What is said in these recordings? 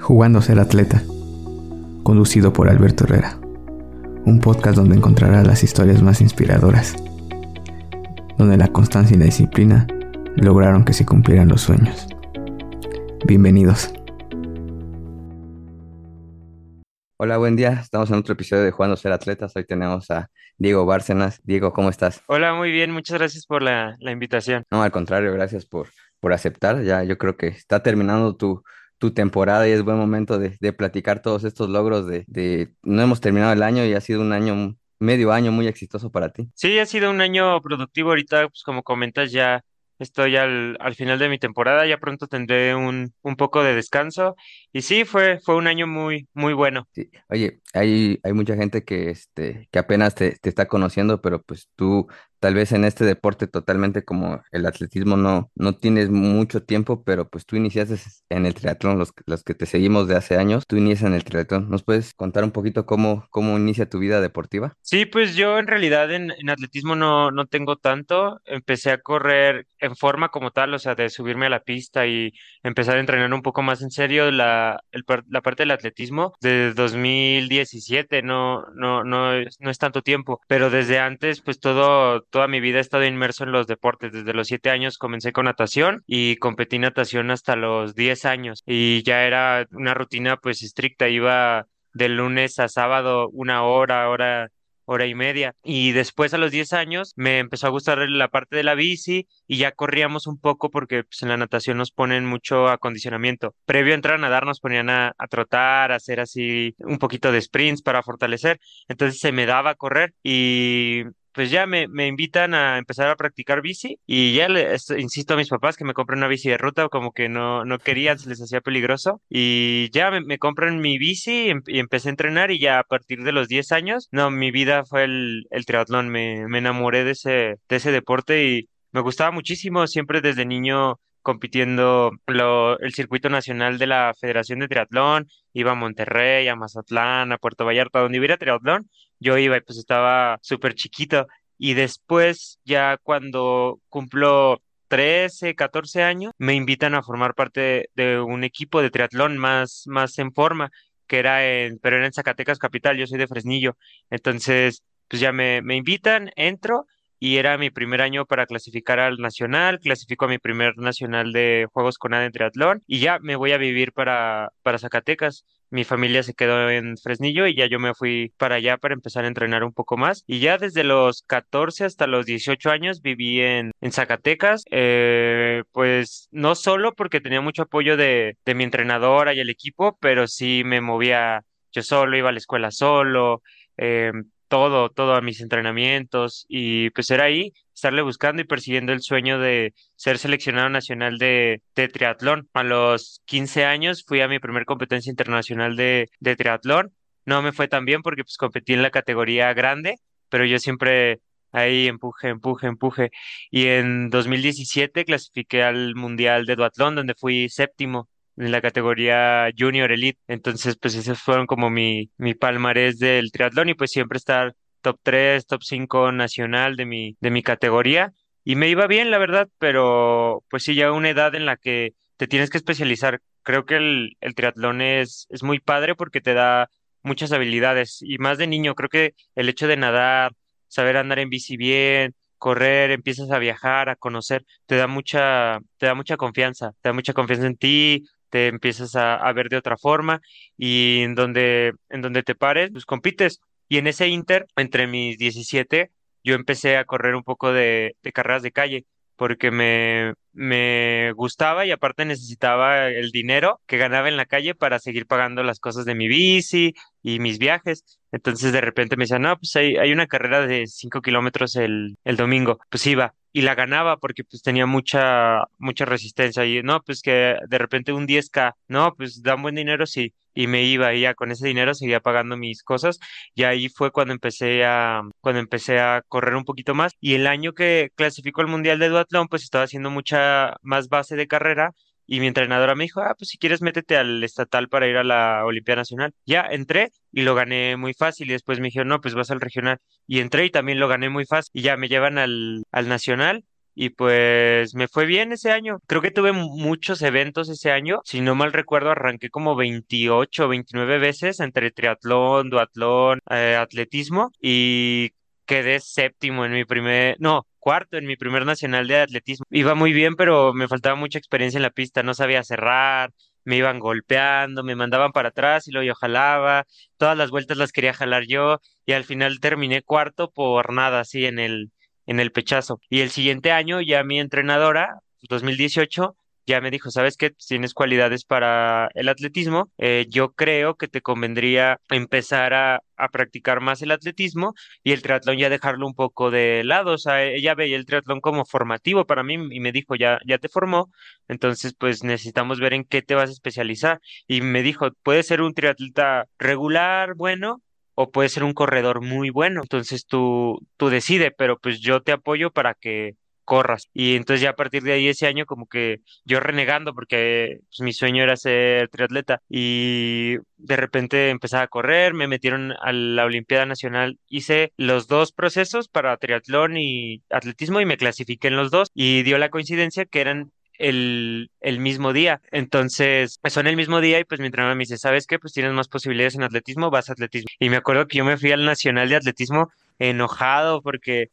Jugando a ser atleta, conducido por Alberto Herrera, un podcast donde encontrarás las historias más inspiradoras, donde la constancia y la disciplina lograron que se cumplieran los sueños. Bienvenidos. Hola, buen día. Estamos en otro episodio de Jugando a ser atletas. Hoy tenemos a Diego Bárcenas. Diego, ¿cómo estás? Hola, muy bien. Muchas gracias por la, la invitación. No, al contrario, gracias por, por aceptar. Ya yo creo que está terminando tu, tu temporada y es buen momento de, de platicar todos estos logros de, de, no hemos terminado el año y ha sido un año, medio año muy exitoso para ti. Sí, ha sido un año productivo ahorita, pues como comentas, ya estoy al, al final de mi temporada, ya pronto tendré un, un poco de descanso y sí, fue, fue un año muy, muy bueno. Sí. Oye, hay, hay mucha gente que, este, que apenas te, te está conociendo, pero pues tú tal vez en este deporte totalmente como el atletismo no, no tienes mucho tiempo, pero pues tú iniciaste en el triatlón, los, los que te seguimos de hace años, tú inicias en el triatlón. ¿Nos puedes contar un poquito cómo, cómo inicia tu vida deportiva? Sí, pues yo en realidad en, en atletismo no, no tengo tanto. Empecé a correr en forma como tal, o sea, de subirme a la pista y empezar a entrenar un poco más en serio la, el, la parte del atletismo de 2017, no, no, no, no es tanto tiempo, pero desde antes, pues todo toda mi vida he estado inmerso en los deportes. Desde los siete años comencé con natación y competí natación hasta los diez años. Y ya era una rutina pues estricta. Iba de lunes a sábado una hora, hora hora y media. Y después a los 10 años me empezó a gustar la parte de la bici y ya corríamos un poco porque pues, en la natación nos ponen mucho acondicionamiento. Previo a entrar a nadar nos ponían a, a, trotar, a hacer así un poquito de sprints para fortalecer. Entonces se me daba correr y pues ya me, me invitan a empezar a practicar bici y ya le insisto a mis papás que me compren una bici de ruta, como que no, no querían, se les hacía peligroso y ya me, me compran mi bici y, em, empecé a entrenar y ya a partir de los 10 años, no, mi vida fue el, el triatlón, me, me enamoré de ese, de ese deporte y me gustaba muchísimo, siempre desde niño compitiendo lo, el circuito nacional de la Federación de Triatlón, iba a Monterrey, a Mazatlán, a Puerto Vallarta, donde hubiera triatlón, yo iba y pues estaba súper chiquito. Y después, ya cuando cumplo 13, 14 años, me invitan a formar parte de, un equipo de triatlón más, más en forma, que era en, pero era en Zacatecas Capital, yo soy de Fresnillo. Entonces, pues ya me, me invitan, entro y era mi primer año para clasificar al nacional, clasifico a mi primer nacional de Juegos con ADE en triatlón y ya me voy a vivir para, para Zacatecas. Mi familia se quedó en Fresnillo y ya yo me fui para allá para empezar a entrenar un poco más. Y ya desde los 14 hasta los 18 años viví en, en Zacatecas, eh, pues no solo porque tenía mucho apoyo de, de mi entrenadora y el equipo, pero sí me movía yo solo, iba a la escuela solo, eh, todo, todo a mis entrenamientos y pues era ahí estarle buscando y persiguiendo el sueño de ser seleccionado nacional de, triatlón. A los 15 años fui a mi primer competencia internacional de, de triatlón. No me fue tan bien porque pues competí en la categoría grande, pero yo siempre ahí empuje, empuje, empuje. Y en 2017 clasifiqué al Mundial de Duatlón donde fui séptimo en la categoría Junior Elite. Entonces, pues esos fueron como mi, mi palmarés del triatlón y pues siempre estar top 3, top 5 nacional de mi, de mi categoría. Y me iba bien, la verdad, pero pues sí, ya una edad en la que te tienes que especializar. Creo que el, el triatlón es, es muy padre porque te da muchas habilidades y más de niño, creo que el hecho de nadar, saber andar en bici bien, correr, empiezas a viajar, a conocer, te da mucha, te da mucha confianza, te da mucha confianza en ti, te empiezas a, ver de otra forma y en donde, en donde te pares, pues compites. Y en ese inter, entre mis 17, yo empecé a correr un poco de, de carreras de calle porque me, me gustaba y aparte necesitaba el dinero que ganaba en la calle para seguir pagando las cosas de mi bici y mis viajes. Entonces de repente me decían, no, pues hay, hay una carrera de 5 kilómetros el, el domingo. Pues iba y la ganaba porque pues tenía mucha, mucha resistencia y no, pues que de repente un 10K, no, pues dan buen dinero, sí. Y me iba y ya con ese dinero seguía pagando mis cosas y ahí fue cuando empecé a, cuando empecé a correr un poquito más y el año que clasificó el Mundial de Duatlón pues estaba haciendo mucha más base de carrera y mi entrenadora me dijo, ah, pues si quieres métete al estatal para ir a la Olimpiada Nacional. Ya entré y lo gané muy fácil y después me dijeron, no, pues vas al regional. Y entré y también lo gané muy fácil y ya me llevan al, al nacional y pues me fue bien ese año. Creo que tuve muchos eventos ese año. Si no mal recuerdo, arranqué como 28 o 29 veces entre triatlón, duatlón, eh, atletismo y quedé séptimo en mi primer, no, cuarto en mi primer nacional de atletismo. Iba muy bien, pero me faltaba mucha experiencia en la pista, no sabía cerrar, me iban golpeando, me mandaban para atrás y luego yo jalaba, todas las vueltas las quería jalar yo y al final terminé cuarto por nada, así en el, en el pechazo. Y el siguiente año ya mi entrenadora, 2018, ya me dijo, ¿sabes qué? Tienes cualidades para el atletismo. Eh, yo creo que te convendría empezar a, a, practicar más el atletismo y el triatlón ya dejarlo un poco de lado. O sea, ella veía el triatlón como formativo para mí y me dijo, ya, ya te formó, entonces pues necesitamos ver en qué te vas a especializar. Y me dijo, puedes ser un triatleta regular, bueno, o puede ser un corredor muy bueno. Entonces tú, tú decide, pero pues yo te apoyo para que corras. Y entonces ya a partir de ahí ese año como que yo renegando porque pues, mi sueño era ser triatleta y de repente empecé a correr, me metieron a la Olimpiada Nacional, hice los dos procesos para triatlón y atletismo y me clasifiqué en los dos y dio la coincidencia que eran el, el mismo día. Entonces, son el mismo día y pues mi entrenador me dice, ¿sabes qué? Pues tienes más posibilidades en atletismo, vas a atletismo. Y me acuerdo que yo me fui al Nacional de Atletismo enojado porque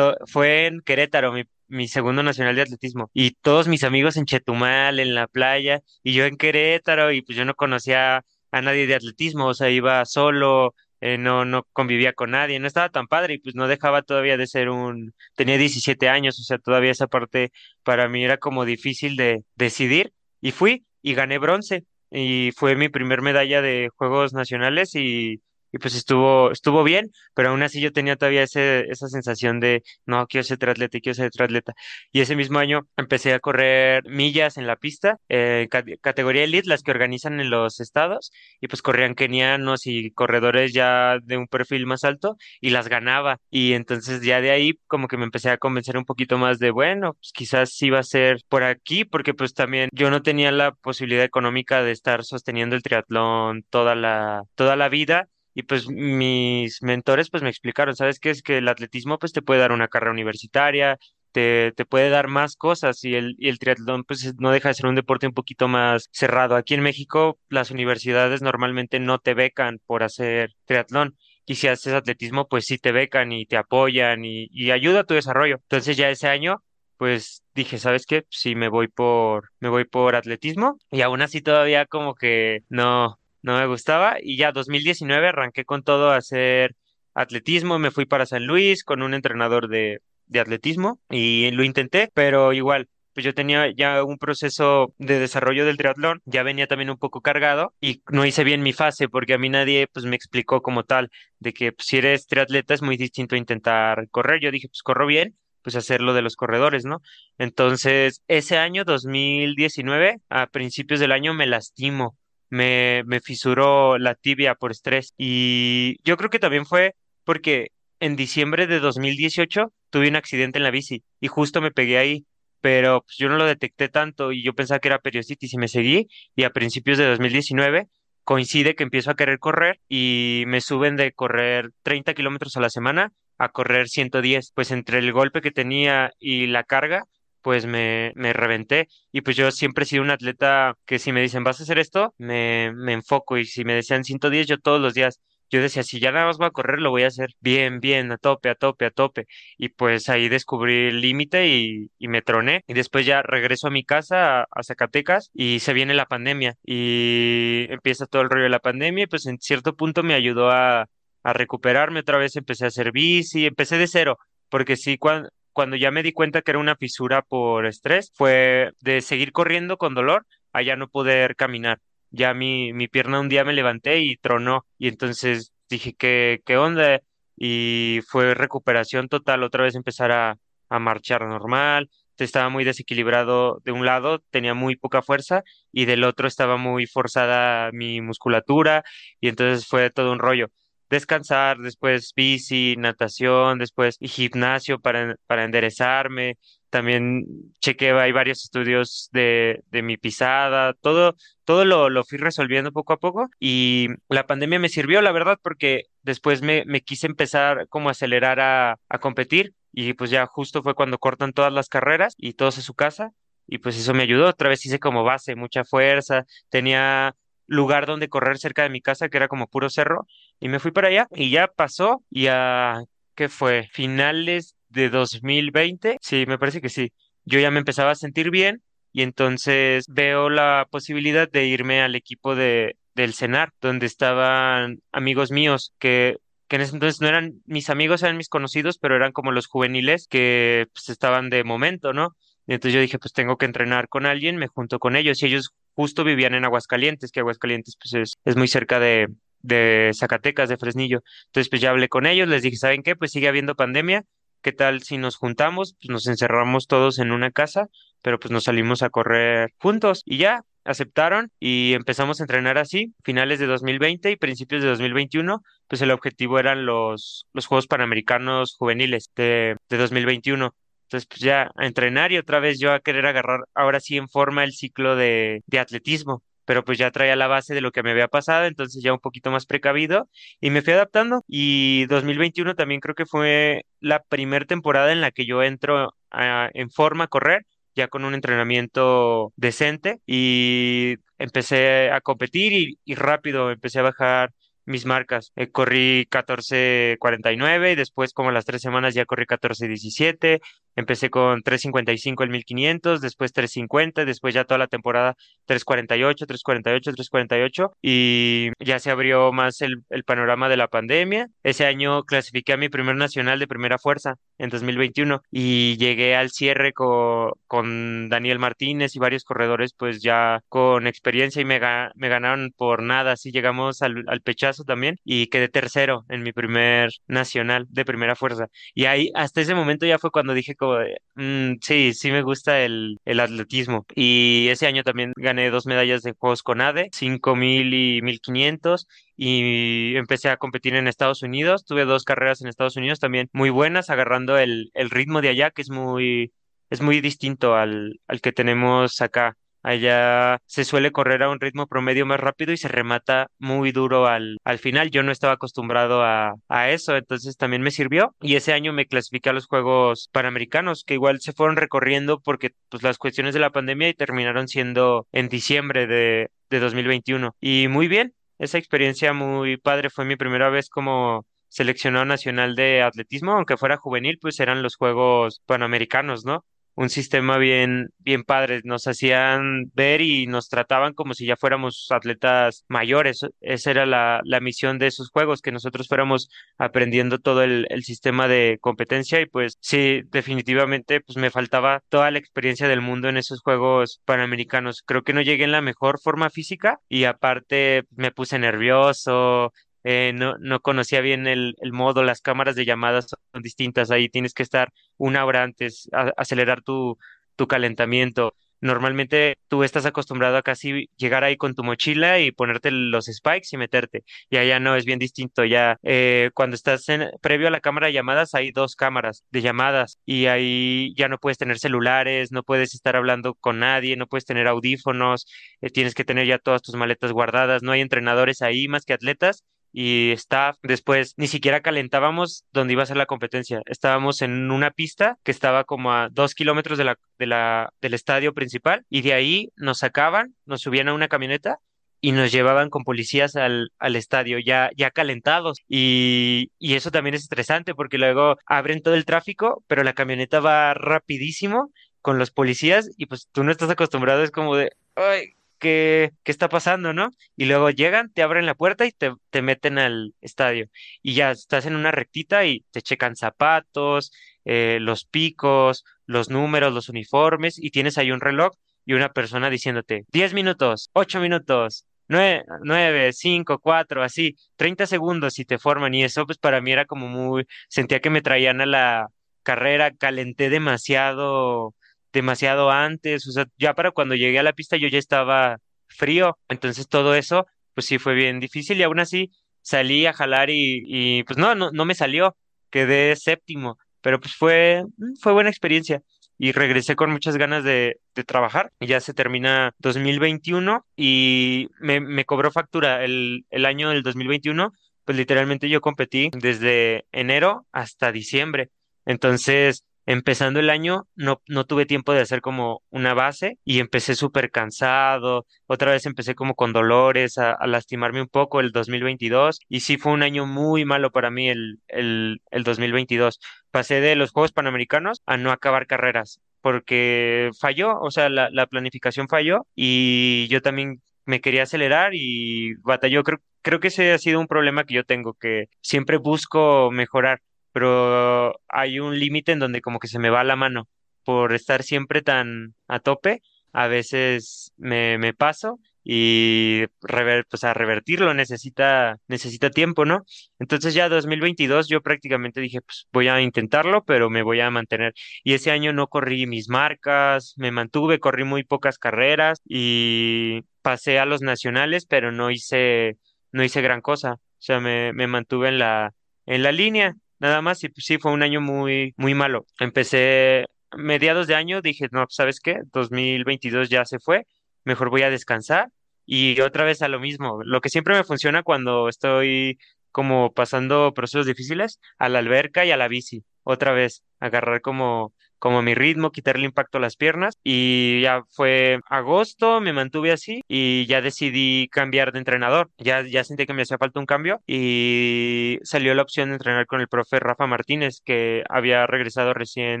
fue en Querétaro, mi, mi segundo nacional de atletismo, y todos mis amigos en Chetumal, en la playa, y yo en Querétaro, y pues yo no conocía a nadie de atletismo, o sea, iba solo, eh, no, no convivía con nadie, no estaba tan padre y pues no dejaba todavía de ser un, tenía 17 años, o sea, todavía esa parte para mí era como difícil de decidir y fui y gané bronce y fue mi primer medalla de Juegos Nacionales y y pues estuvo, estuvo bien, pero aún así yo tenía todavía ese, esa sensación de, no, quiero ser triatleta, quiero ser triatleta. Y ese mismo año empecé a correr millas en la pista, eh, categoría elite, las que organizan en los estados, y pues corrían kenianos y corredores ya de un perfil más alto, y las ganaba. Y entonces ya de ahí como que me empecé a convencer un poquito más de, bueno, pues quizás sí va a ser por aquí, porque pues también yo no tenía la posibilidad económica de estar sosteniendo el triatlón toda la, toda la vida y pues mis mentores pues me explicaron, ¿sabes qué? Es que el atletismo pues te puede dar una carrera universitaria, te, te puede dar más cosas y el, y el triatlón pues no deja de ser un deporte un poquito más cerrado. Aquí en México las universidades normalmente no te becan por hacer triatlón. Y si haces atletismo, pues sí te becan y te apoyan y, y ayuda a tu desarrollo. Entonces ya ese año pues dije, ¿sabes qué? Sí me voy por me voy por atletismo y aún así todavía como que no no me gustaba y ya 2019 arranqué con todo a hacer atletismo, me fui para San Luis con un entrenador de, de atletismo y lo intenté, pero igual pues yo tenía ya un proceso de desarrollo del triatlón, ya venía también un poco cargado y no hice bien mi fase porque a mí nadie pues me explicó como tal de que pues, si eres triatleta es muy distinto intentar correr. Yo dije, pues corro bien, pues hacerlo de los corredores, ¿no? Entonces, ese año 2019, a principios del año me lastimo me, fisuró la tibia por estrés. Y yo creo que también fue porque en diciembre de 2018 tuve un accidente en la bici y justo me pegué ahí, pero pues, yo no lo detecté tanto y yo pensaba que era periositis y me seguí y a principios de 2019 coincide que empiezo a querer correr y me suben de correr 30 kilómetros a la semana a correr 110, pues entre el golpe que tenía y la carga pues me, me reventé. Y pues yo siempre he sido un atleta que si me dicen, vas a hacer esto, me, me enfoco. Y si me decían 110, yo todos los días yo decía, si ya nada más voy a correr, lo voy a hacer bien, bien, a tope, a tope, a tope. Y pues ahí descubrí el límite y, y, me troné. Y después ya regreso a mi casa, a, Zacatecas, y se viene la pandemia. Y empieza todo el rollo de la pandemia. Y pues en cierto punto me ayudó a, a recuperarme. Otra vez empecé a hacer bici, empecé de cero. Porque sí, cuando, cuando ya me di cuenta que era una fisura por estrés, fue de seguir corriendo con dolor a ya no poder caminar. Ya mi, mi pierna un día me levanté y tronó y entonces dije, ¿qué, qué onda? Y fue recuperación total, otra vez empezar a, a marchar normal, estaba muy desequilibrado de un lado, tenía muy poca fuerza y del otro estaba muy forzada mi musculatura y entonces fue todo un rollo descansar, después bici, natación, después gimnasio para, para enderezarme. También chequé, hay varios estudios de, de mi pisada, todo, todo lo, lo fui resolviendo poco a poco y la pandemia me sirvió, la verdad, porque después me, me quise empezar como a acelerar a, a competir y pues ya justo fue cuando cortan todas las carreras y todos a su casa y pues eso me ayudó. Otra vez hice como base, mucha fuerza, tenía lugar donde correr cerca de mi casa que era como puro cerro y me fui para allá y ya pasó y a, ¿qué fue? Finales de 2020, sí, me parece que sí. Yo ya me empezaba a sentir bien y entonces veo la posibilidad de irme al equipo de del CENAR, donde estaban amigos míos que que en ese entonces no eran mis amigos, eran mis conocidos, pero eran como los juveniles que pues, estaban de momento, ¿no? Y entonces yo dije, pues tengo que entrenar con alguien, me junto con ellos y ellos justo vivían en Aguascalientes, que Aguascalientes pues es, es muy cerca de, de Zacatecas, de Fresnillo. Entonces pues ya hablé con ellos, les dije, ¿saben qué? Pues sigue habiendo pandemia, ¿qué tal si nos juntamos? Pues nos encerramos todos en una casa, pero pues nos salimos a correr juntos y ya, aceptaron y empezamos a entrenar así, finales de 2020 y principios de 2021, pues el objetivo eran los, los Juegos Panamericanos Juveniles de, de 2021. Entonces, pues ya a entrenar y otra vez yo a querer agarrar ahora sí en forma el ciclo de, de atletismo pero pues ya traía la base de lo que me había pasado, entonces ya un poquito más precavido y me fui adaptando. Y 2021 también creo que fue la primera temporada en la que yo entro en forma a correr ya con un entrenamiento decente y empecé a competir y rápido empecé a bajar mis marcas. Eh, corrí 14.49 y después como las tres semanas ya corrí 14.17. Empecé con 3.55 el 1500, después 3.50, después ya toda la temporada 3.48, 3.48, 3.48 y ya se abrió más el, panorama de la pandemia. Ese año clasifiqué a mi primer nacional de primera fuerza en 2021 y llegué al cierre con, con Daniel Martínez y varios corredores pues ya con experiencia y me, me ganaron por nada. Así llegamos al pechazo también y quedé tercero en mi primer nacional de primera fuerza. Y ahí hasta ese momento ya fue cuando dije como "Mm, sí, sí me gusta el, el atletismo. Y ese año también gané dos medallas de Juegos con ADE, 5000 y 1500 y empecé a competir en Estados Unidos. Tuve dos carreras en Estados Unidos también muy buenas, agarrando el, el ritmo de allá, que es muy, es muy distinto al, al que tenemos acá. Allá se suele correr a un ritmo promedio más rápido y se remata muy duro al, al final. Yo no estaba acostumbrado a, a eso, entonces también me sirvió. Y ese año me clasifiqué a los Juegos Panamericanos, que igual se fueron recorriendo porque pues las cuestiones de la pandemia y terminaron siendo en diciembre de, de 2021. Y muy bien, esa experiencia muy padre. Fue mi primera vez como seleccionado nacional de atletismo, aunque fuera juvenil, pues eran los Juegos Panamericanos, ¿no? Un sistema bien, bien padre. Nos hacían ver y nos trataban como si ya fuéramos atletas mayores. Esa era la, la misión de esos juegos, que nosotros fuéramos aprendiendo todo el, el sistema de competencia y pues sí, definitivamente pues me faltaba toda la experiencia del mundo en esos Juegos Panamericanos. Creo que no llegué en la mejor forma física y aparte me puse nervioso, eh, no, no conocía bien el, modo, las cámaras de llamadas son distintas, ahí tienes que estar una hora antes, a- acelerar tu, tu calentamiento. Normalmente tú estás acostumbrado a casi llegar ahí con tu mochila y ponerte los spikes y meterte. Y allá no, es bien distinto. Ya eh, cuando estás en, previo a la cámara de llamadas hay dos cámaras de llamadas y ahí ya no puedes tener celulares, no puedes estar hablando con nadie, no puedes tener audífonos, eh, tienes que tener ya todas tus maletas guardadas, no hay entrenadores ahí más que atletas y staff. Después ni siquiera calentábamos donde iba a ser la competencia. Estábamos en una pista que estaba como a dos kilómetros de la, de la, del estadio principal y de ahí nos sacaban, nos subían a una camioneta y nos llevaban con policías al, al estadio ya, ya calentados. Y, y eso también es estresante porque luego abren todo el tráfico, pero la camioneta va rapidísimo con los policías y pues tú no estás acostumbrado, es como de, ay, ¿qué, qué está pasando, no? Y luego llegan, te abren la puerta y te, te meten al estadio. Y ya estás en una rectita y te checan zapatos, eh, los picos, los números, los uniformes, y tienes ahí un reloj y una persona diciéndote 10 minutos, 8 minutos. nueve, 9, 5, 4, así, 30 segundos y te forman y eso pues para mí era como muy, sentía que me traían a la carrera, calenté demasiado, demasiado antes, o sea, ya para cuando llegué a la pista yo ya estaba frío, entonces todo eso, pues sí fue bien difícil y aún así salí a jalar y, pues no, no, no me salió, quedé séptimo, pero pues fue, mm, fue buena experiencia y regresé con muchas ganas de, de trabajar. Ya se termina 2021 y me, me cobró factura el, el año del 2021, pues literalmente yo competí desde enero hasta diciembre. Entonces, empezando el año, no, no tuve tiempo de hacer como una base y empecé súper cansado. Otra vez empecé como con dolores, a, lastimarme un poco el 2022 y sí fue un año muy malo para mí el, el, el 2022. Pasé de los Juegos Panamericanos a no acabar carreras porque falló, o sea, la, la planificación falló y yo también me quería acelerar y batalló. Creo, creo que ese ha sido un problema que yo tengo, que siempre busco mejorar, pero hay un límite en donde como que se me va la mano por estar siempre tan a tope. A veces me, me paso y rever, pues a revertirlo necesita, necesita tiempo, ¿no? Entonces ya 2022 yo prácticamente dije, pues voy a intentarlo, pero me voy a mantener. Y ese año no corrí mis marcas, me mantuve, corrí muy pocas carreras y pasé a los nacionales, pero no hice, no hice gran cosa. O sea, me, me mantuve en la, en la línea, nada más, y pues, sí, fue un año muy, muy malo. Empecé mediados de año, dije, no, ¿sabes qué? 2022 ya se fue, mejor voy a descansar y otra vez a lo mismo. Lo que siempre me funciona cuando estoy como pasando procesos difíciles, a la alberca y a la bici. Otra vez, agarrar como, como mi ritmo, quitarle impacto a las piernas. Y ya fue agosto, me mantuve así y ya decidí cambiar de entrenador. Ya, ya sentí que me hacía falta un cambio y salió la opción de entrenar con el profe Rafa Martínez, que había regresado recién,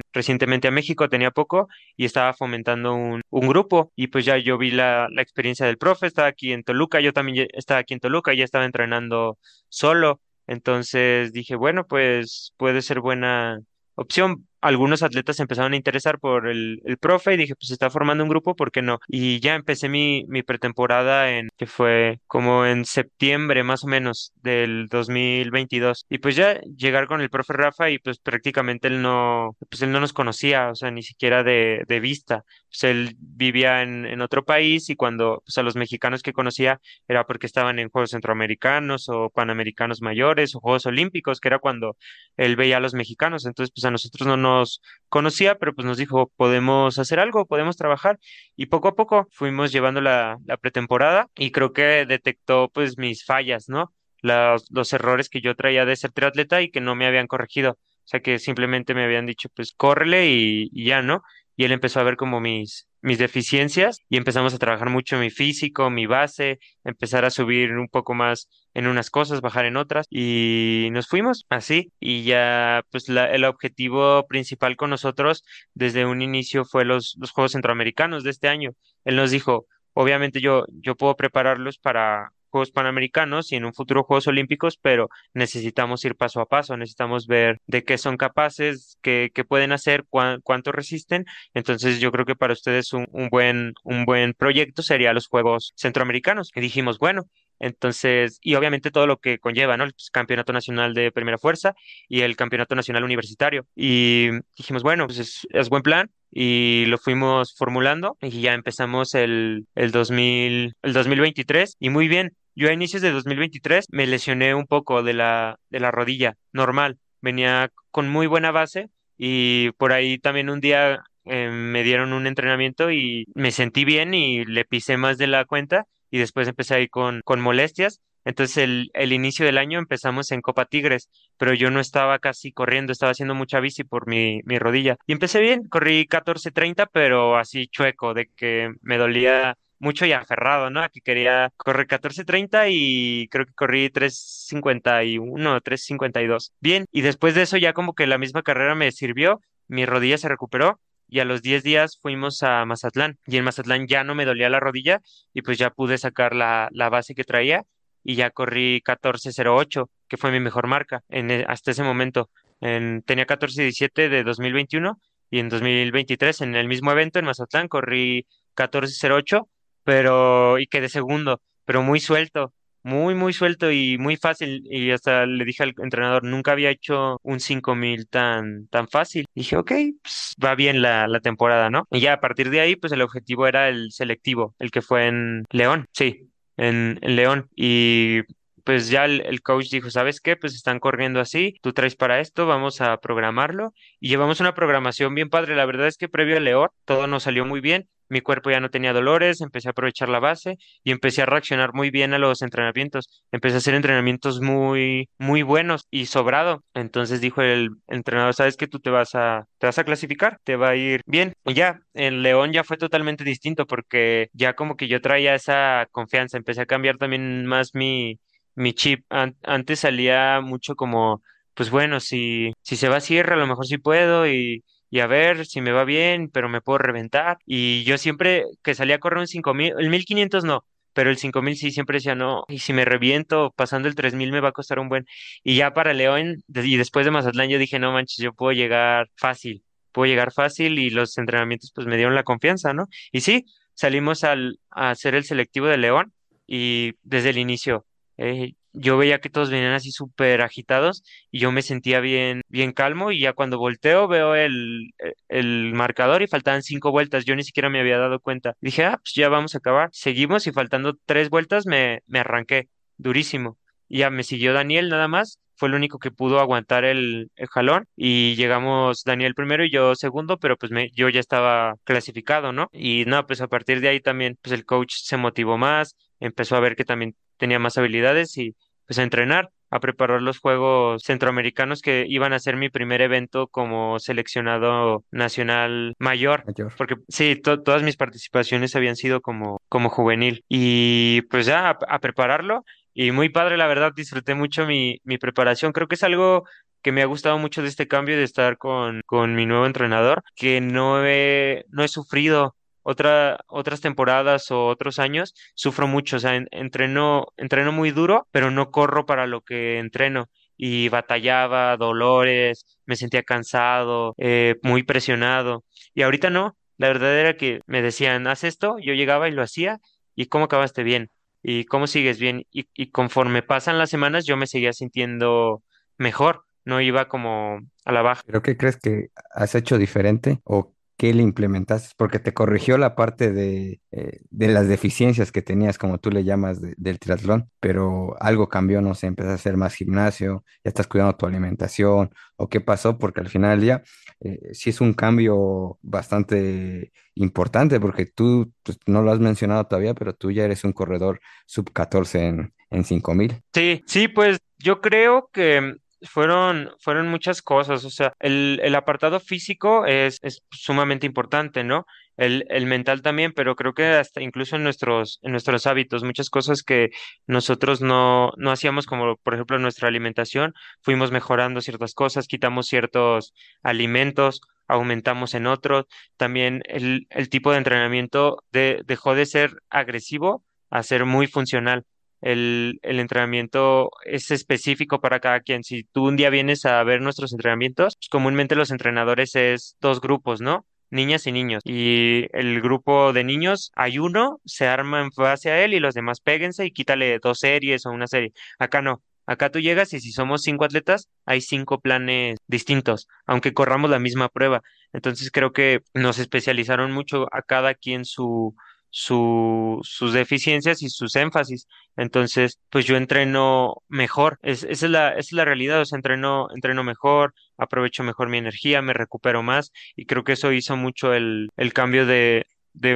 recientemente a México, tenía poco y estaba fomentando un, un grupo. Y pues ya yo vi la, la experiencia del profe, estaba aquí en Toluca, yo también estaba aquí en Toluca, ya estaba entrenando solo. Entonces dije, bueno, pues puede ser buena opción. Algunos atletas se empezaron a interesar por el, el profe y dije, pues está formando un grupo, ¿por qué no? Y ya empecé mi, mi pretemporada en, que fue como en septiembre más o menos del 2022. Y pues ya llegar con el profe Rafa y pues prácticamente él no, pues él no nos conocía, o sea, ni siquiera de, de vista. Pues él vivía en, en otro país y cuando pues a los mexicanos que conocía era porque estaban en Juegos Centroamericanos o Panamericanos mayores o Juegos Olímpicos, que era cuando él veía a los mexicanos, entonces pues a nosotros no nos conocía, pero pues nos dijo, podemos hacer algo, podemos trabajar y poco a poco fuimos llevando la, la pretemporada y creo que detectó pues mis fallas, ¿no? Los, los errores que yo traía de ser triatleta y que no me habían corregido, o sea que simplemente me habían dicho pues córrele y, y ya, ¿no? Y él empezó a ver como mis, mis deficiencias y empezamos a trabajar mucho mi físico, mi base, empezar a subir un poco más en unas cosas, bajar en otras y nos fuimos así y ya pues la- el objetivo principal con nosotros desde un inicio fue los, los Juegos Centroamericanos de este año. Él nos dijo, obviamente yo, yo puedo prepararlos para Juegos Panamericanos y en un futuro Juegos Olímpicos, pero necesitamos ir paso a paso, necesitamos ver de qué son capaces, qué, pueden hacer, cuán- cuánto resisten. Entonces yo creo que para ustedes un, un buen, un buen proyecto sería los Juegos Centroamericanos. Y dijimos, bueno. Entonces, y obviamente todo lo que conlleva, ¿no? El campeonato nacional de primera fuerza y el campeonato nacional universitario. Y dijimos, bueno, pues es, es buen plan y lo fuimos formulando y ya empezamos el, el 2000, el 2023 y muy bien. Yo a inicios de 2023 me lesioné un poco de la, de la rodilla, normal. Venía con muy buena base y por ahí también un día eh, me dieron un entrenamiento y me sentí bien y le pisé más de la cuenta y después empecé ahí con, con molestias. Entonces el, el inicio del año empezamos en Copa Tigres, pero yo no estaba casi corriendo, estaba haciendo mucha bici por mi, mi rodilla. Y empecé bien, corrí catorce treinta pero así chueco, de que me dolía mucho y aferrado, ¿no? A que quería correr catorce treinta y creo que corrí tres cincuenta y uno tres cincuenta y dos Bien, y después de eso ya como que la misma carrera me sirvió, mi rodilla se recuperó y a los 10 días fuimos a Mazatlán y en Mazatlán ya no me dolía la rodilla y pues ya pude sacar la, la base que traía y ya corrí catorce cero ocho que fue mi mejor marca en, e- hasta ese momento. En, tenía catorce diecisiete de 2021 y en 2023 en el mismo evento en Mazatlán corrí catorce cero ocho pero y quedé segundo, pero muy suelto. Muy, muy suelto y muy fácil. Y hasta le dije al entrenador, nunca había hecho un 5000 tan, tan fácil. dije, ok, pues, va bien la, la temporada, ¿no? Y ya a partir de ahí, pues el objetivo era el selectivo, el que fue en León, sí, en, León. Y pues ya el, el coach dijo, ¿sabes qué? Pues están corriendo así, tú traes para esto, vamos a programarlo. Y llevamos una programación bien padre. La verdad es que previo a León todo nos salió muy bien. Mi cuerpo ya no tenía dolores, empecé a aprovechar la base y empecé a reaccionar muy bien a los entrenamientos. Empecé a hacer entrenamientos muy, muy buenos y sobrado. Entonces dijo el entrenador, sabes que tú te vas a, te vas a clasificar, te va a ir bien. Y ya, en León ya fue totalmente distinto porque ya como que yo traía esa confianza, empecé a cambiar también más mi, mi chip. antes salía mucho como, pues bueno, si, si se va a cierre, a lo mejor sí puedo y y a ver si me va bien, pero me puedo reventar. Y yo siempre que salía a correr un 5000, el 1500 no, pero el 5000 sí siempre decía, no, y si me reviento pasando el 3000 me va a costar un buen. Y ya para León y después de Mazatlán yo dije, no manches, yo puedo llegar fácil, puedo llegar fácil y los entrenamientos pues me dieron la confianza, ¿no? Y sí, salimos al, a hacer el selectivo de León y desde el inicio. Eh, yo veía que todos venían así súper agitados y yo me sentía bien, bien calmo y ya cuando volteo veo el, el marcador y faltaban cinco vueltas, yo ni siquiera me había dado cuenta. Dije, ah, pues ya vamos a acabar. Seguimos y faltando tres vueltas me, me arranqué durísimo. Y ya me siguió Daniel nada más, fue el único que pudo aguantar el, el jalón y llegamos Daniel primero y yo segundo, pero pues me, yo ya estaba clasificado, ¿no? Y no, pues a partir de ahí también pues el coach se motivó más, empezó a ver que también tenía más habilidades y pues a entrenar, a preparar los Juegos Centroamericanos que iban a ser mi primer evento como seleccionado nacional mayor, porque sí, todas mis participaciones habían sido como, como juvenil. Y pues ya a, prepararlo y muy padre, la verdad, disfruté mucho mi, mi preparación, creo que es algo que me ha gustado mucho de este cambio de estar con, con mi nuevo entrenador, que no he, no he sufrido otra, otras temporadas o otros años sufro mucho, o sea, entreno, entreno muy duro, pero no corro para lo que entreno y batallaba, dolores, me sentía cansado, eh, muy presionado. Y ahorita no, la verdad era que me decían, haz esto, yo llegaba y lo hacía, y cómo acabaste bien, y cómo sigues bien, y, y conforme pasan las semanas yo me seguía sintiendo mejor, no iba como a la baja. ¿Pero qué crees que has hecho diferente o ¿qué le implementaste? Porque te corrigió la parte de, eh, de las deficiencias que tenías, como tú le llamas, del triatlón, pero algo cambió, no sé, empezaste a hacer más gimnasio, ya estás cuidando tu alimentación, o qué pasó, porque al final día eh, sí es un cambio bastante importante, porque tú pues, no lo has mencionado todavía, pero tú ya eres un corredor sub 14 en, en 5000. Sí, sí, pues yo creo que fueron, fueron muchas cosas, o sea, el, el apartado físico es, es sumamente importante, ¿no? El, el, mental también, pero creo que hasta incluso en nuestros, en nuestros hábitos, muchas cosas que nosotros no, no hacíamos, como por ejemplo nuestra alimentación, fuimos mejorando ciertas cosas, quitamos ciertos alimentos, aumentamos en otros, también el, el tipo de entrenamiento de, dejó de ser agresivo a ser muy funcional el, el, entrenamiento es específico para cada quien. Si tú un día vienes a ver nuestros entrenamientos, pues, comúnmente los entrenadores es dos grupos, ¿no? Niñas y niños. Y el grupo de niños, hay uno, se arma en base a él y los demás péguense y quítale dos series o una serie. Acá no. Acá tú llegas y si somos cinco atletas, hay cinco planes distintos, aunque corramos la misma prueba. Entonces creo que nos especializaron mucho a cada quien su, su, sus deficiencias y sus énfasis. Entonces, pues yo entreno mejor. Es, esa, es la, realidad. Entreno, mejor, aprovecho mejor mi energía, me recupero más y creo que eso hizo mucho el, cambio de,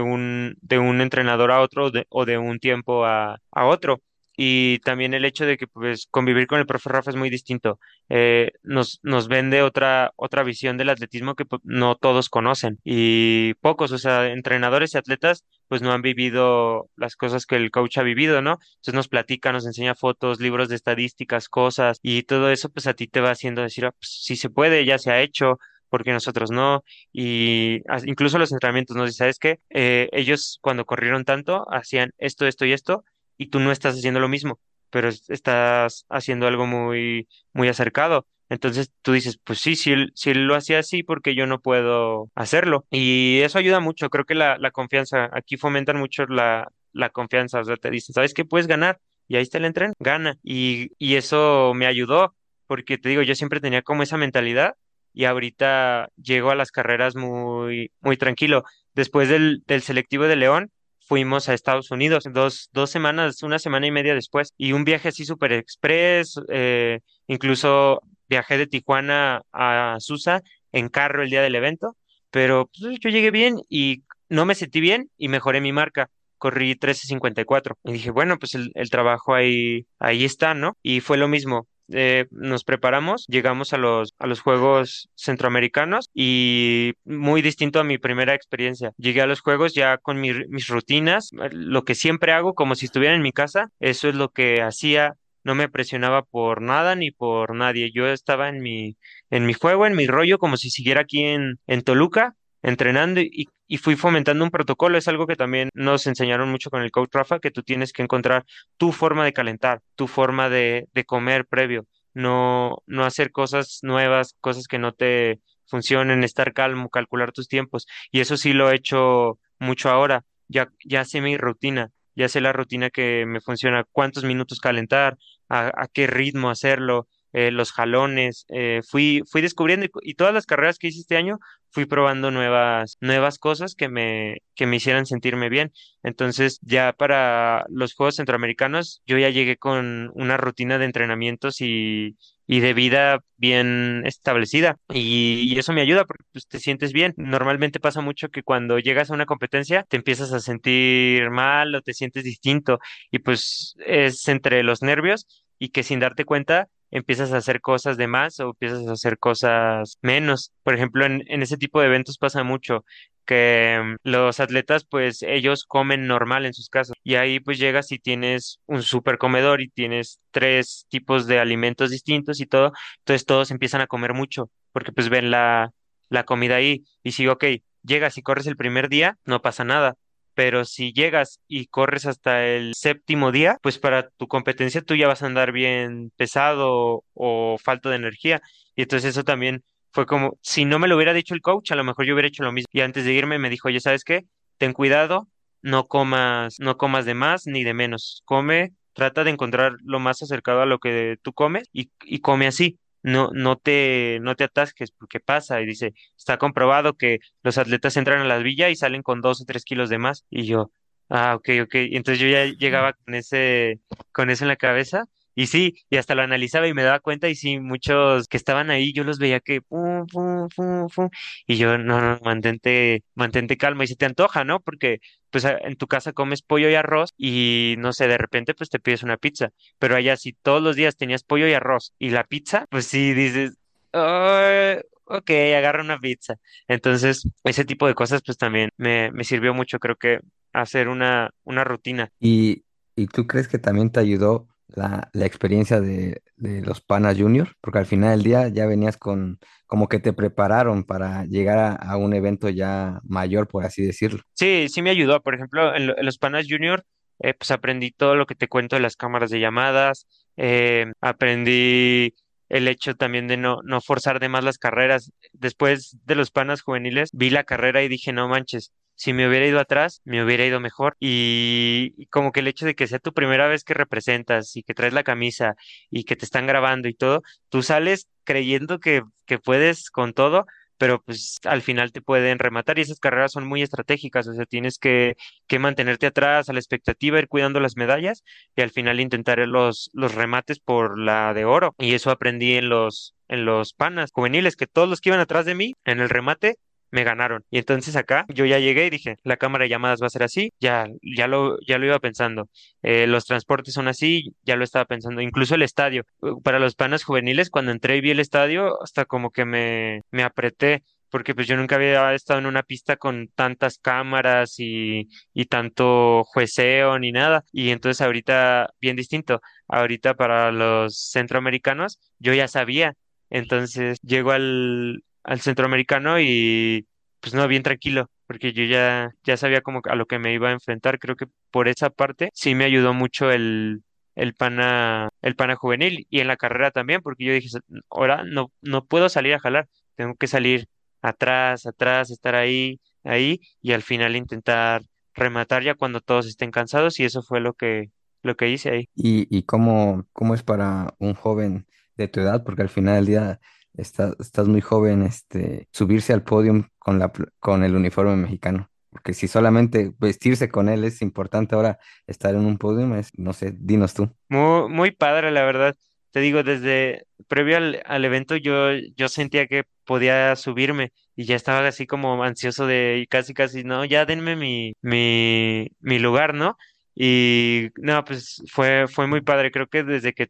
un, entrenador a otro o de un tiempo a, otro y también el hecho de que pues convivir con el profe Rafa es muy distinto. Eh, nos, nos vende otra, otra visión del atletismo que pues, no todos conocen y pocos, o sea, entrenadores y atletas pues no han vivido las cosas que el coach ha vivido, ¿no? Entonces nos platica, nos enseña fotos, libros de estadísticas, cosas y todo eso pues a ti te va haciendo decir, ah, pues, si se puede, ya se ha hecho, porque nosotros no. Y incluso los entrenamientos nos dicen, ¿sabes qué? Eh, ellos cuando corrieron tanto hacían esto, esto y esto, y tú no estás haciendo lo mismo, pero estás haciendo algo muy, muy acercado. Entonces tú dices, pues sí, si él lo hacía así, porque yo no puedo hacerlo? Y eso ayuda mucho, creo que la, la confianza, aquí fomentan mucho la, la confianza, o sea, te dicen, ¿sabes qué puedes ganar? Y ahí está el entreno, gana. Y, y eso me ayudó, porque te digo, yo siempre tenía como esa mentalidad y ahorita llego a las carreras muy, muy tranquilo. Después del, del selectivo de León, fuimos a Estados Unidos dos, dos semanas, una semana y media después, y un viaje así súper express, eh, incluso viajé de Tijuana a Susa en carro el día del evento, pero pues, yo llegué bien y no me sentí bien y mejoré mi marca. Corrí 13.54 y dije, bueno, pues el, trabajo ahí, ahí está, ¿no? Y fue lo mismo. Eh, nos preparamos, llegamos a los, a los Juegos Centroamericanos y muy distinto a mi primera experiencia. Llegué a los Juegos ya con mi- mis rutinas, lo que siempre hago como si estuviera en mi casa, eso es lo que hacía. No me presionaba por nada ni por nadie. Yo estaba en mi, en mi juego, en mi rollo, como si siguiera aquí en, en Toluca, entrenando y, y fui fomentando un protocolo. Es algo que también nos enseñaron mucho con el coach Rafa, que tú tienes que encontrar tu forma de calentar, tu forma de, de comer previo, no, no hacer cosas nuevas, cosas que no te funcionen, estar calmo, calcular tus tiempos. Y eso sí lo he hecho mucho ahora. Ya, ya sé mi rutina, ya sé la rutina que me funciona, cuántos minutos calentar, a, qué ritmo hacerlo. eh, los jalones, eh, fui, fui descubriendo y, y todas las carreras que hice este año fui probando nuevas, nuevas cosas que me, que me hicieran sentirme bien. Entonces, ya para los Juegos Centroamericanos, yo ya llegué con una rutina de entrenamientos y, y de vida bien establecida. Y, eso me ayuda porque pues, te sientes bien. Normalmente pasa mucho que cuando llegas a una competencia te empiezas a sentir mal o te sientes distinto. Y pues es entre los nervios y que sin darte cuenta empiezas a hacer cosas de más o empiezas a hacer cosas menos. Por ejemplo, en ese tipo de eventos pasa mucho que mm, los atletas pues ellos comen normal en sus casas y ahí pues llegas y tienes un super comedor y tienes tres tipos de alimentos distintos y todo, entonces todos empiezan a comer mucho porque pues ven la, la comida ahí y si ok, llegas y corres el primer día, no pasa nada. Pero si llegas y corres hasta el séptimo día, pues para tu competencia tú ya vas a andar bien pesado o falto de energía. Y entonces eso también fue como, si no me lo hubiera dicho el coach, a lo mejor yo hubiera hecho lo mismo. Y antes de irme me dijo, oye, ¿sabes qué? Ten cuidado, no comas, no comas de más ni de menos. Come, trata de encontrar lo más acercado a lo que tú comes y, y come así. No, no te, no te atasques porque pasa. Y dice, está comprobado que los atletas entran a la villa y salen con dos o tres kilos de más. Y yo, ah, ok, ok. Entonces yo ya llegaba con ese, con eso en la cabeza. Y sí, y hasta lo analizaba y me daba cuenta, y sí, muchos que estaban ahí, yo los veía que pum, pum, pum, pum, y yo, no, no, mantente, mantente calma, y si te antoja, ¿no? Porque, pues, en tu casa comes pollo y arroz, y no sé, de repente, pues te pides una pizza, pero allá si todos los días tenías pollo y arroz y la pizza, pues sí, dices, "Ah, ok, agarra una pizza. Entonces, ese tipo de cosas, pues también me, me sirvió mucho, creo que hacer una, una rutina. ¿Y, y tú crees que también te ayudó la, la experiencia de, de los Panas Junior? Porque al final del día ya venías con, como que te prepararon para llegar a, un evento ya mayor, por así decirlo. Sí, sí me ayudó. Por ejemplo, en, lo- en los Panas Junior, eh, pues aprendí todo lo que te cuento de las cámaras de llamadas, eh, aprendí el hecho también de no, no forzar de más las carreras. Después de los Panas juveniles, vi la carrera y dije, no manches, si me hubiera ido atrás, me hubiera ido mejor. Y, como que el hecho de que sea tu primera vez que representas y que traes la camisa y que te están grabando y todo, tú sales creyendo que, que puedes con todo pero pues al final te pueden rematar y esas carreras son muy estratégicas, o sea, tienes que, que mantenerte atrás a la expectativa, ir cuidando las medallas y al final intentar los, los remates por la de oro. Y eso aprendí en los, en los panas juveniles, que todos los que iban atrás de mí en el remate me ganaron. Y entonces acá yo ya llegué y dije, la cámara de llamadas va a ser así, ya, ya lo, ya lo iba pensando. Eh, los transportes son así, ya lo estaba pensando. Incluso el estadio. Para los panas juveniles, cuando entré y vi el estadio, hasta como que me, me apreté. Porque pues yo nunca había estado en una pista con tantas cámaras y, y tanto jueceo ni nada. Y entonces ahorita, bien distinto. Ahorita para los centroamericanos, yo ya sabía. Entonces llego al, al centroamericano y pues no, bien tranquilo, porque yo ya, ya sabía como a lo que me iba a enfrentar. Creo que por esa parte sí me ayudó mucho el, el pana, el pana juvenil y en la carrera también, porque yo dije, ahora no, no puedo salir a jalar, tengo que salir atrás, atrás, estar ahí, ahí y al final intentar rematar ya cuando todos estén cansados y eso fue lo que, lo que hice ahí. ¿Y, y cómo, cómo es para un joven de tu edad? Porque al final del día estás, estás muy joven, este, subirse al podio con la, con el uniforme mexicano. Porque si solamente vestirse con él es importante, ahora estar en un podio es, no sé, dinos tú. Muy, muy padre, la verdad. te digo, desde previo al, evento yo, yo sentía que podía subirme y ya estaba así como ansioso de casi, casi, no, ya denme mi, mi, mi lugar, ¿no? Y no, pues fue, fue muy padre. Creo que desde que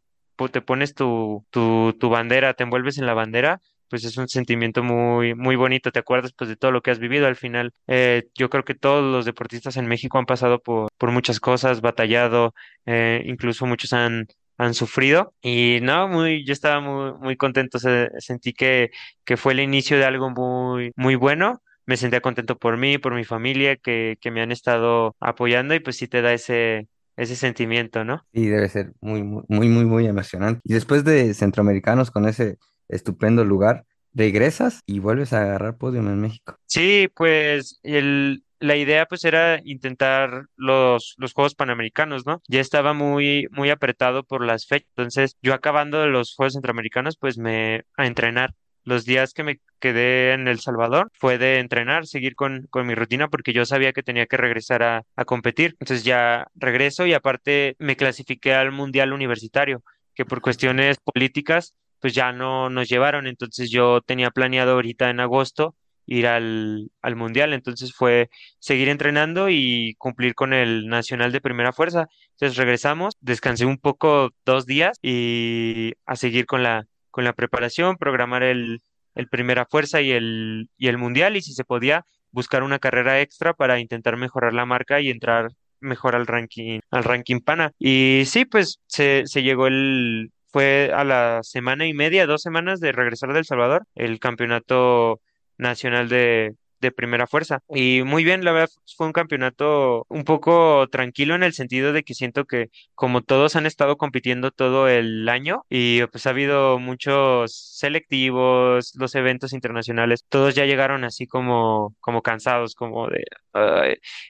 te pones tu, tu, bandera, te envuelves en la bandera, pues es un sentimiento muy, muy bonito. Te acuerdas pues de todo lo que has vivido al final. Eh, yo creo que todos los deportistas en México han pasado por, por muchas cosas, batallado, eh, incluso muchos han, han sufrido. Y no, muy, yo estaba muy, muy contento. Se- sentí que, que fue el inicio de algo muy, muy bueno me sentía contento por mí, por mi familia, que, que me han estado apoyando y pues sí te da ese, ese sentimiento, ¿no? Y debe ser muy, muy, muy, muy, muy emocionante. Y después de Centroamericanos con ese estupendo lugar, regresas y vuelves a agarrar podium en México. Sí, pues el, la idea pues era intentar los, los Juegos Panamericanos, ¿no? Ya estaba muy, muy apretado por las fechas, entonces yo acabando los Juegos Centroamericanos pues me a entrenar. Los días que me quedé en El Salvador fue de entrenar, seguir con, con mi rutina porque yo sabía que tenía que regresar a, a competir. Entonces ya regreso y aparte me clasifiqué al Mundial Universitario, que por cuestiones políticas pues ya no nos llevaron. Entonces yo tenía planeado ahorita en agosto ir al, al mundial. Entonces fue seguir entrenando y cumplir con el nacional de primera fuerza. Entonces regresamos, descansé un poco dos días y a seguir con la, con la preparación, programar el, el primera fuerza y el, y el mundial y si se podía buscar una carrera extra para intentar mejorar la marca y entrar mejor al ranking, al ranking pana. Y sí, pues se, se llegó el, fue a la semana y media, dos semanas de regresar de El Salvador, el campeonato nacional de, de primera fuerza. Y muy bien, la verdad fue un campeonato un poco tranquilo en el sentido de que siento que como todos han estado compitiendo todo el año y pues ha habido muchos selectivos, los eventos internacionales, todos ya llegaron así como, como cansados, como de...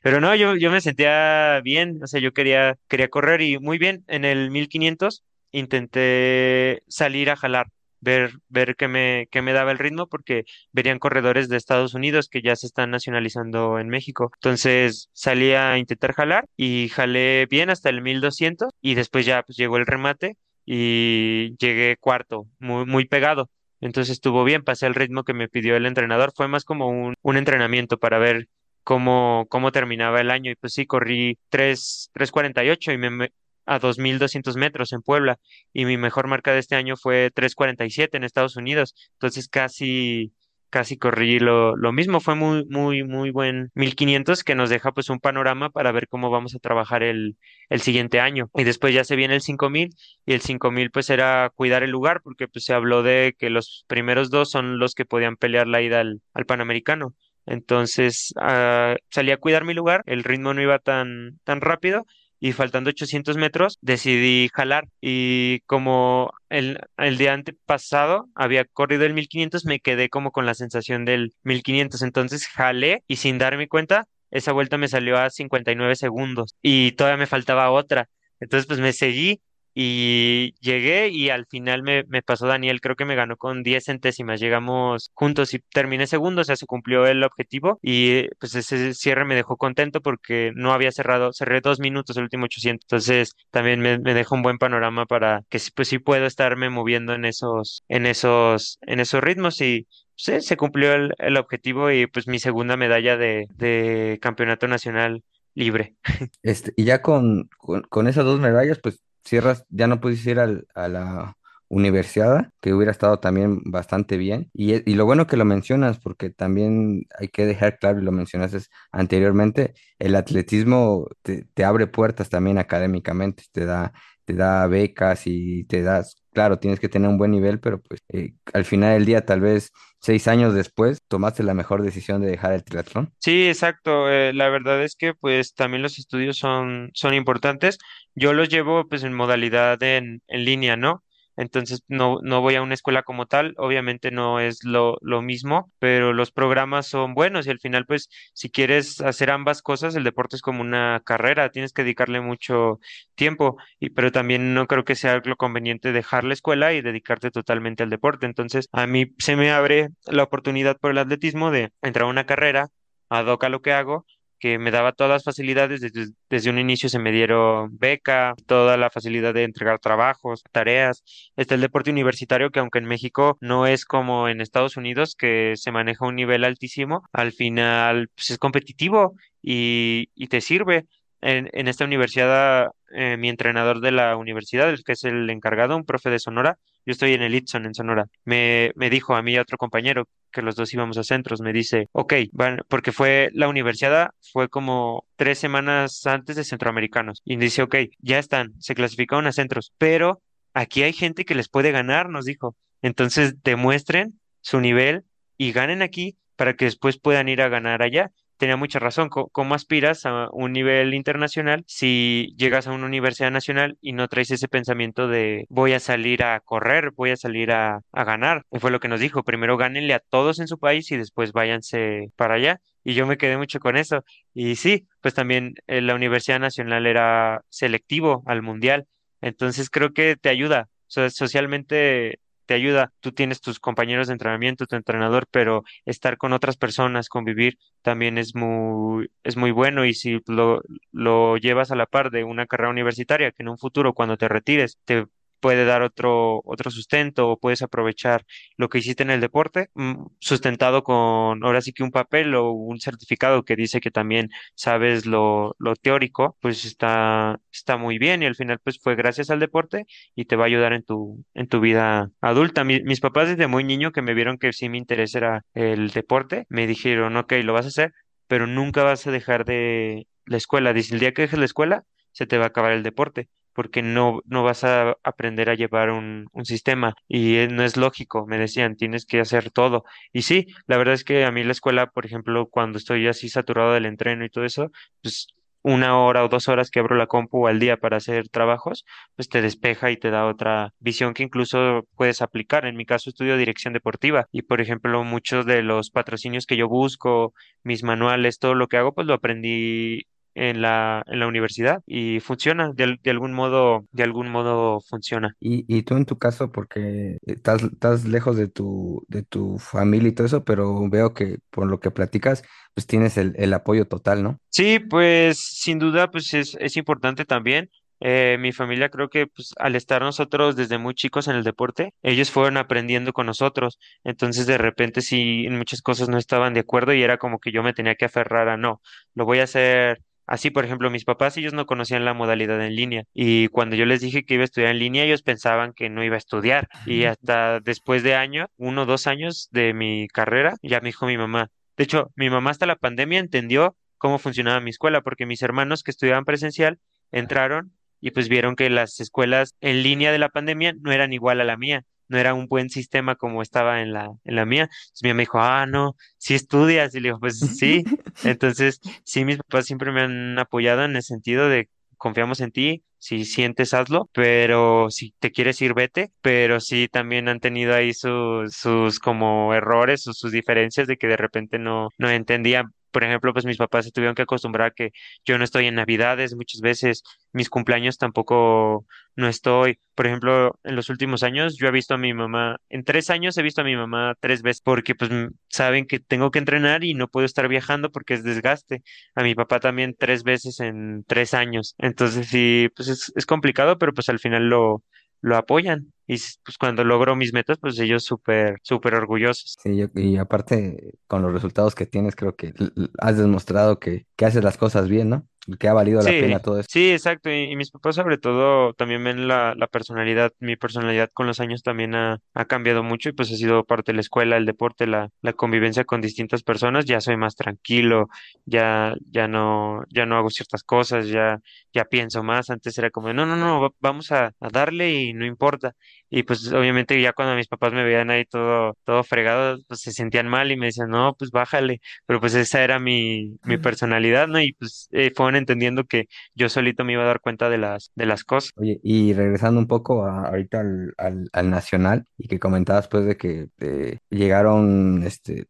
Pero no, yo, yo me sentía bien, o sea, yo quería, quería correr y muy bien, en el 1500 intenté salir a jalar. Ver, ver qué me, qué me daba el ritmo, porque verían corredores de Estados Unidos que ya se están nacionalizando en México. Entonces salí a intentar jalar y jalé bien hasta el 1200 y después ya pues llegó el remate y llegué cuarto, muy, muy pegado. Entonces estuvo bien, pasé el ritmo que me pidió el entrenador. Fue más como un, un entrenamiento para ver cómo, cómo terminaba el año y pues sí, corrí tres tres cuarenta y me- a 2.200 metros en Puebla y mi mejor marca de este año fue tres cuarenta y siete en Estados Unidos. Entonces casi casi corrí lo, lo mismo. Fue muy, muy, muy buen 1500 que nos deja pues un panorama para ver cómo vamos a trabajar el, el siguiente año. Y después ya se viene el 5000 y el 5000 pues era cuidar el lugar porque pues se habló de que los primeros dos son los que podían pelear la ida al, al Panamericano. Entonces ah, salí a cuidar mi lugar, el ritmo no iba tan, tan rápido y faltando 800 metros decidí jalar. Y como el, el día antepasado había corrido el 1500 me quedé como con la sensación del 1500 entonces jalé y sin darme cuenta esa vuelta me salió a 59 segundos y todavía me faltaba otra. Entonces pues me seguí y llegué y al final me, pasó Daniel, creo que me ganó con 10 centésimas, llegamos juntos y terminé segundo, o sea, se cumplió el objetivo y pues ese cierre me dejó contento porque no había cerrado, cerré dos minutos el último 800, entonces también me, me dejó un buen panorama para que pues sí puedo estarme moviendo en esos, en esos, en esos ritmos y sí, se cumplió el, objetivo y pues mi segunda medalla de, campeonato nacional libre. Este, y ya con, con esas dos medallas, pues cierras, ya no pudiste ir al- a la universidad, que hubiera estado también bastante bien. Y, e- y lo bueno que lo mencionas, porque también hay que dejar claro, y lo mencionaste anteriormente, el atletismo te, te abre puertas también académicamente, te da, te da becas y te das, claro, tienes que tener un buen nivel, pero pues eh, al final del día, tal vez seis años después, tomaste la mejor decisión de dejar el triatlón. Sí, exacto. eh, la verdad es que pues también los estudios son, son importantes. Yo los llevo pues en modalidad en, en línea, ¿no? Entonces no, no voy a una escuela como tal, obviamente no es lo, lo mismo, pero los programas son buenos y al final pues si quieres hacer ambas cosas, el deporte es como una carrera, tienes que dedicarle mucho tiempo, y, pero también no creo que sea lo conveniente dejar la escuela y dedicarte totalmente al deporte. Entonces a mí se me abre la oportunidad por el atletismo de entrar a una carrera ad a lo que hago, que me daba todas las facilidades. Desde, desde un inicio se me dieron beca, toda la facilidad de entregar trabajos, tareas. Está el deporte universitario que aunque en México no es como en Estados Unidos, que se maneja un nivel altísimo, al final pues, es competitivo y, y te sirve. En, en esta universidad, eh, mi entrenador de la universidad, el que es el encargado, un profe de Sonora, yo estoy en el Itson en Sonora, me, me dijo a mí y a otro compañero que los dos íbamos a centros, me dice, ok, van, porque fue la universidad, fue como tres semanas antes de centroamericanos, y dice, ok, ya están, se clasificaron a centros, pero aquí hay gente que les puede ganar, nos dijo, entonces demuestren su nivel y ganen aquí para que después puedan ir a ganar allá tenía mucha razón. ¿Cómo aspiras a un nivel internacional si llegas a una universidad nacional y no traes ese pensamiento de voy a salir a correr, voy a salir a, ganar? Y fue lo que nos dijo. Primero gánenle a todos en su país y después váyanse para allá. Y yo me quedé mucho con eso. Y sí, pues también eh, la Universidad Nacional era selectivo al mundial. Entonces creo que te ayuda. So- socialmente te ayuda. Tú tienes tus compañeros de entrenamiento, tu entrenador, pero estar con otras personas, convivir también es muy, es muy bueno y si lo, lo llevas a la par de una carrera universitaria que en un futuro cuando te retires te puede dar otro, otro sustento o puedes aprovechar lo que hiciste en el deporte, mm, sustentado con ahora sí que un papel o un certificado que dice que también sabes lo, lo teórico, pues está, está muy bien y al final pues fue gracias al deporte y te va a ayudar en tu, en tu vida adulta. Mi- mis papás desde muy niño que me vieron que sí me interés era el deporte, me dijeron, ok, lo vas a hacer, pero nunca vas a dejar de la escuela. Dice, el día que dejes la escuela, se te va a acabar el deporte. Porque no, no vas a aprender a llevar un, un sistema y no es lógico, me decían, tienes que hacer todo. Y sí, la verdad es que a mí la escuela, por ejemplo, cuando estoy así saturado del entreno y todo eso, pues una hora o dos horas que abro la compu al día para hacer trabajos, pues te despeja y te da otra visión que incluso puedes aplicar. En mi caso estudio dirección deportiva y, por ejemplo, muchos de los patrocinios que yo busco, mis manuales, todo lo que hago, pues lo aprendí en la, en la universidad y funciona, de, de algún modo, de algún modo funciona. Y, y tú en tu caso, porque estás, estás lejos de tu, de tu familia y todo eso, pero veo que por lo que platicas, pues tienes el, el apoyo total, ¿no? Sí, pues sin duda, pues es, es importante también. Eh, mi familia creo que pues al estar nosotros desde muy chicos en el deporte, ellos fueron aprendiendo con nosotros. Entonces de repente sí en muchas cosas no estaban de acuerdo y era como que yo me tenía que aferrar a no, lo voy a hacer así. Por ejemplo, mis papás ellos no conocían la modalidad en línea y cuando yo les dije que iba a estudiar en línea, ellos pensaban que no iba a estudiar y hasta después de año, uno o dos años de mi carrera, ya me dijo mi mamá. De hecho, mi mamá hasta la pandemia entendió cómo funcionaba mi escuela, porque mis hermanos que estudiaban presencial entraron y pues vieron que las escuelas en línea de la pandemia no eran igual a la mía, no era un buen sistema como estaba en la, en la mía. Entonces mi mamá dijo, ah, no, sí estudias, y le digo, pues sí. Entonces, sí, mis papás siempre me han apoyado en el sentido de confiamos en ti. Si sientes, hazlo, pero si te quieres ir, vete. Pero sí, también han tenido ahí sus, sus como errores o sus diferencias de que de repente no, no entendían. Por ejemplo, pues mis papás se tuvieron que acostumbrar a que yo no estoy en Navidades muchas veces, mis cumpleaños tampoco no estoy. Por ejemplo, en los últimos años yo he visto a mi mamá, en tres años he visto a mi mamá tres veces porque pues saben que tengo que entrenar y no puedo estar viajando porque es desgaste. A mi papá también tres veces en tres años. Entonces sí, pues es, es complicado, pero pues al final lo, lo apoyan. Y pues cuando logro mis metas, pues ellos súper, súper orgullosos. Sí, yo- y aparte, con los resultados que tienes, creo que has demostrado que, que haces las cosas bien, ¿no? Que ha valido la Sí, pena todo eso. sí, exacto. Y, y mis papás sobre todo también ven la, la personalidad. Mi personalidad con los años también ha, ha cambiado mucho y pues ha sido parte de la escuela, el deporte, la, la convivencia con distintas personas. Ya soy más tranquilo, ya, ya no, ya no hago ciertas cosas, ya, ya pienso más. Antes era como, no, no, no, va- vamos a, a darle y no importa. Y pues obviamente ya cuando mis papás me veían ahí todo, todo fregado, pues se sentían mal y me decían, no, pues bájale pero pues esa era mi, mi personalidad, ¿no? Y pues eh, entendiendo que yo solito me iba a dar cuenta de las, de las cosas. Oye, y regresando un poco a- ahorita al, al, al Nacional, y que comentabas pues de que eh, llegaron, este,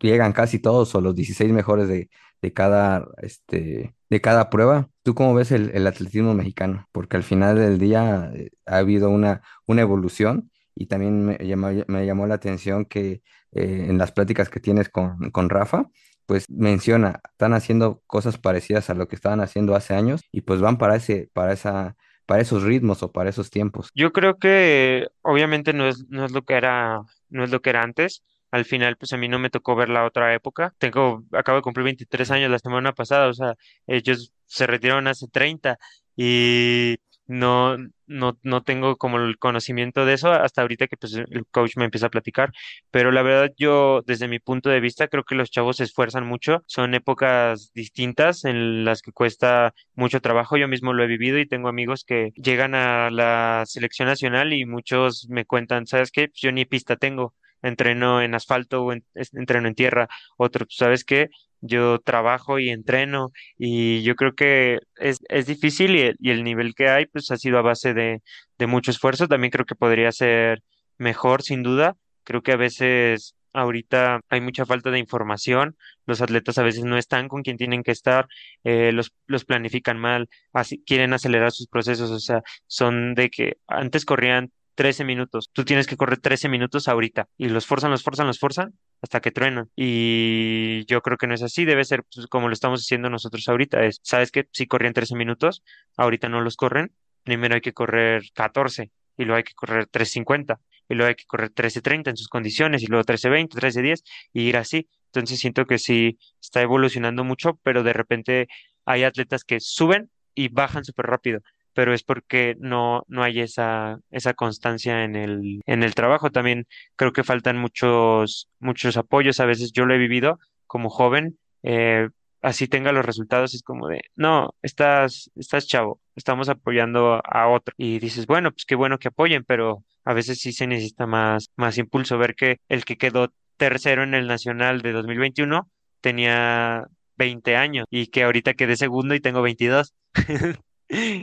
llegan casi todos o los 16 mejores de, de cada, este, de cada prueba. ¿Tú cómo ves el, el atletismo mexicano? Porque al final del día eh, ha habido una, una evolución y también me llamó, me llamó la atención que eh, en las pláticas que tienes con, con Rafa, pues menciona, están haciendo cosas parecidas a lo que estaban haciendo hace años y pues van para ese, para esa, para esos ritmos o para esos tiempos. Yo creo que obviamente no es, no es lo que era, no es lo que era antes. Al final, pues a mí no me tocó ver la otra época. Tengo, acabo de cumplir 23 años la semana pasada, o sea, ellos se retiraron hace 30 y no, no, no tengo como el conocimiento de eso hasta ahorita que pues el coach me empieza a platicar. Pero la verdad, yo desde mi punto de vista creo que los chavos se esfuerzan mucho. Son épocas distintas en las que cuesta mucho trabajo. Yo mismo lo he vivido y tengo amigos que llegan a la selección nacional y muchos me cuentan, ¿sabes qué? Pues yo ni pista tengo. Entreno en asfalto o en- entreno en tierra. Otro, pues, ¿sabes qué? Yo trabajo y entreno y yo creo que es, es difícil y el, nivel que hay pues ha sido a base de, de mucho esfuerzo. También creo que podría ser mejor, sin duda. Creo que a veces ahorita hay mucha falta de información. Los atletas a veces no están con quien tienen que estar, eh, los, los planifican mal, así, quieren acelerar sus procesos. O sea, son de que antes corrían 13 minutos. Tú tienes que correr 13 minutos ahorita y los forzan, los forzan, los forzan hasta que truenan. Y yo creo que no es así, debe ser pues, como lo estamos haciendo nosotros ahorita. Es, ¿sabes qué? Si corrían 13 minutos, ahorita no los corren. Primero hay que correr 14 y luego hay que correr 3.50 y luego hay que correr 13.30 en sus condiciones y luego 13.20, 13.10 y ir así. Entonces siento que sí está evolucionando mucho, pero de repente hay atletas que suben y bajan súper rápido pero es porque no, no hay esa, esa constancia en el, en el trabajo. También creo que faltan muchos, muchos apoyos. A veces yo lo he vivido como joven, eh, así tenga los resultados, es como de, no, estás, estás chavo, estamos apoyando a otro. Y dices, bueno, pues qué bueno que apoyen, pero a veces sí se necesita más, más impulso. Ver que el que quedó tercero en el Nacional de 2021 tenía 20 años y que ahorita quedé segundo y tengo 22.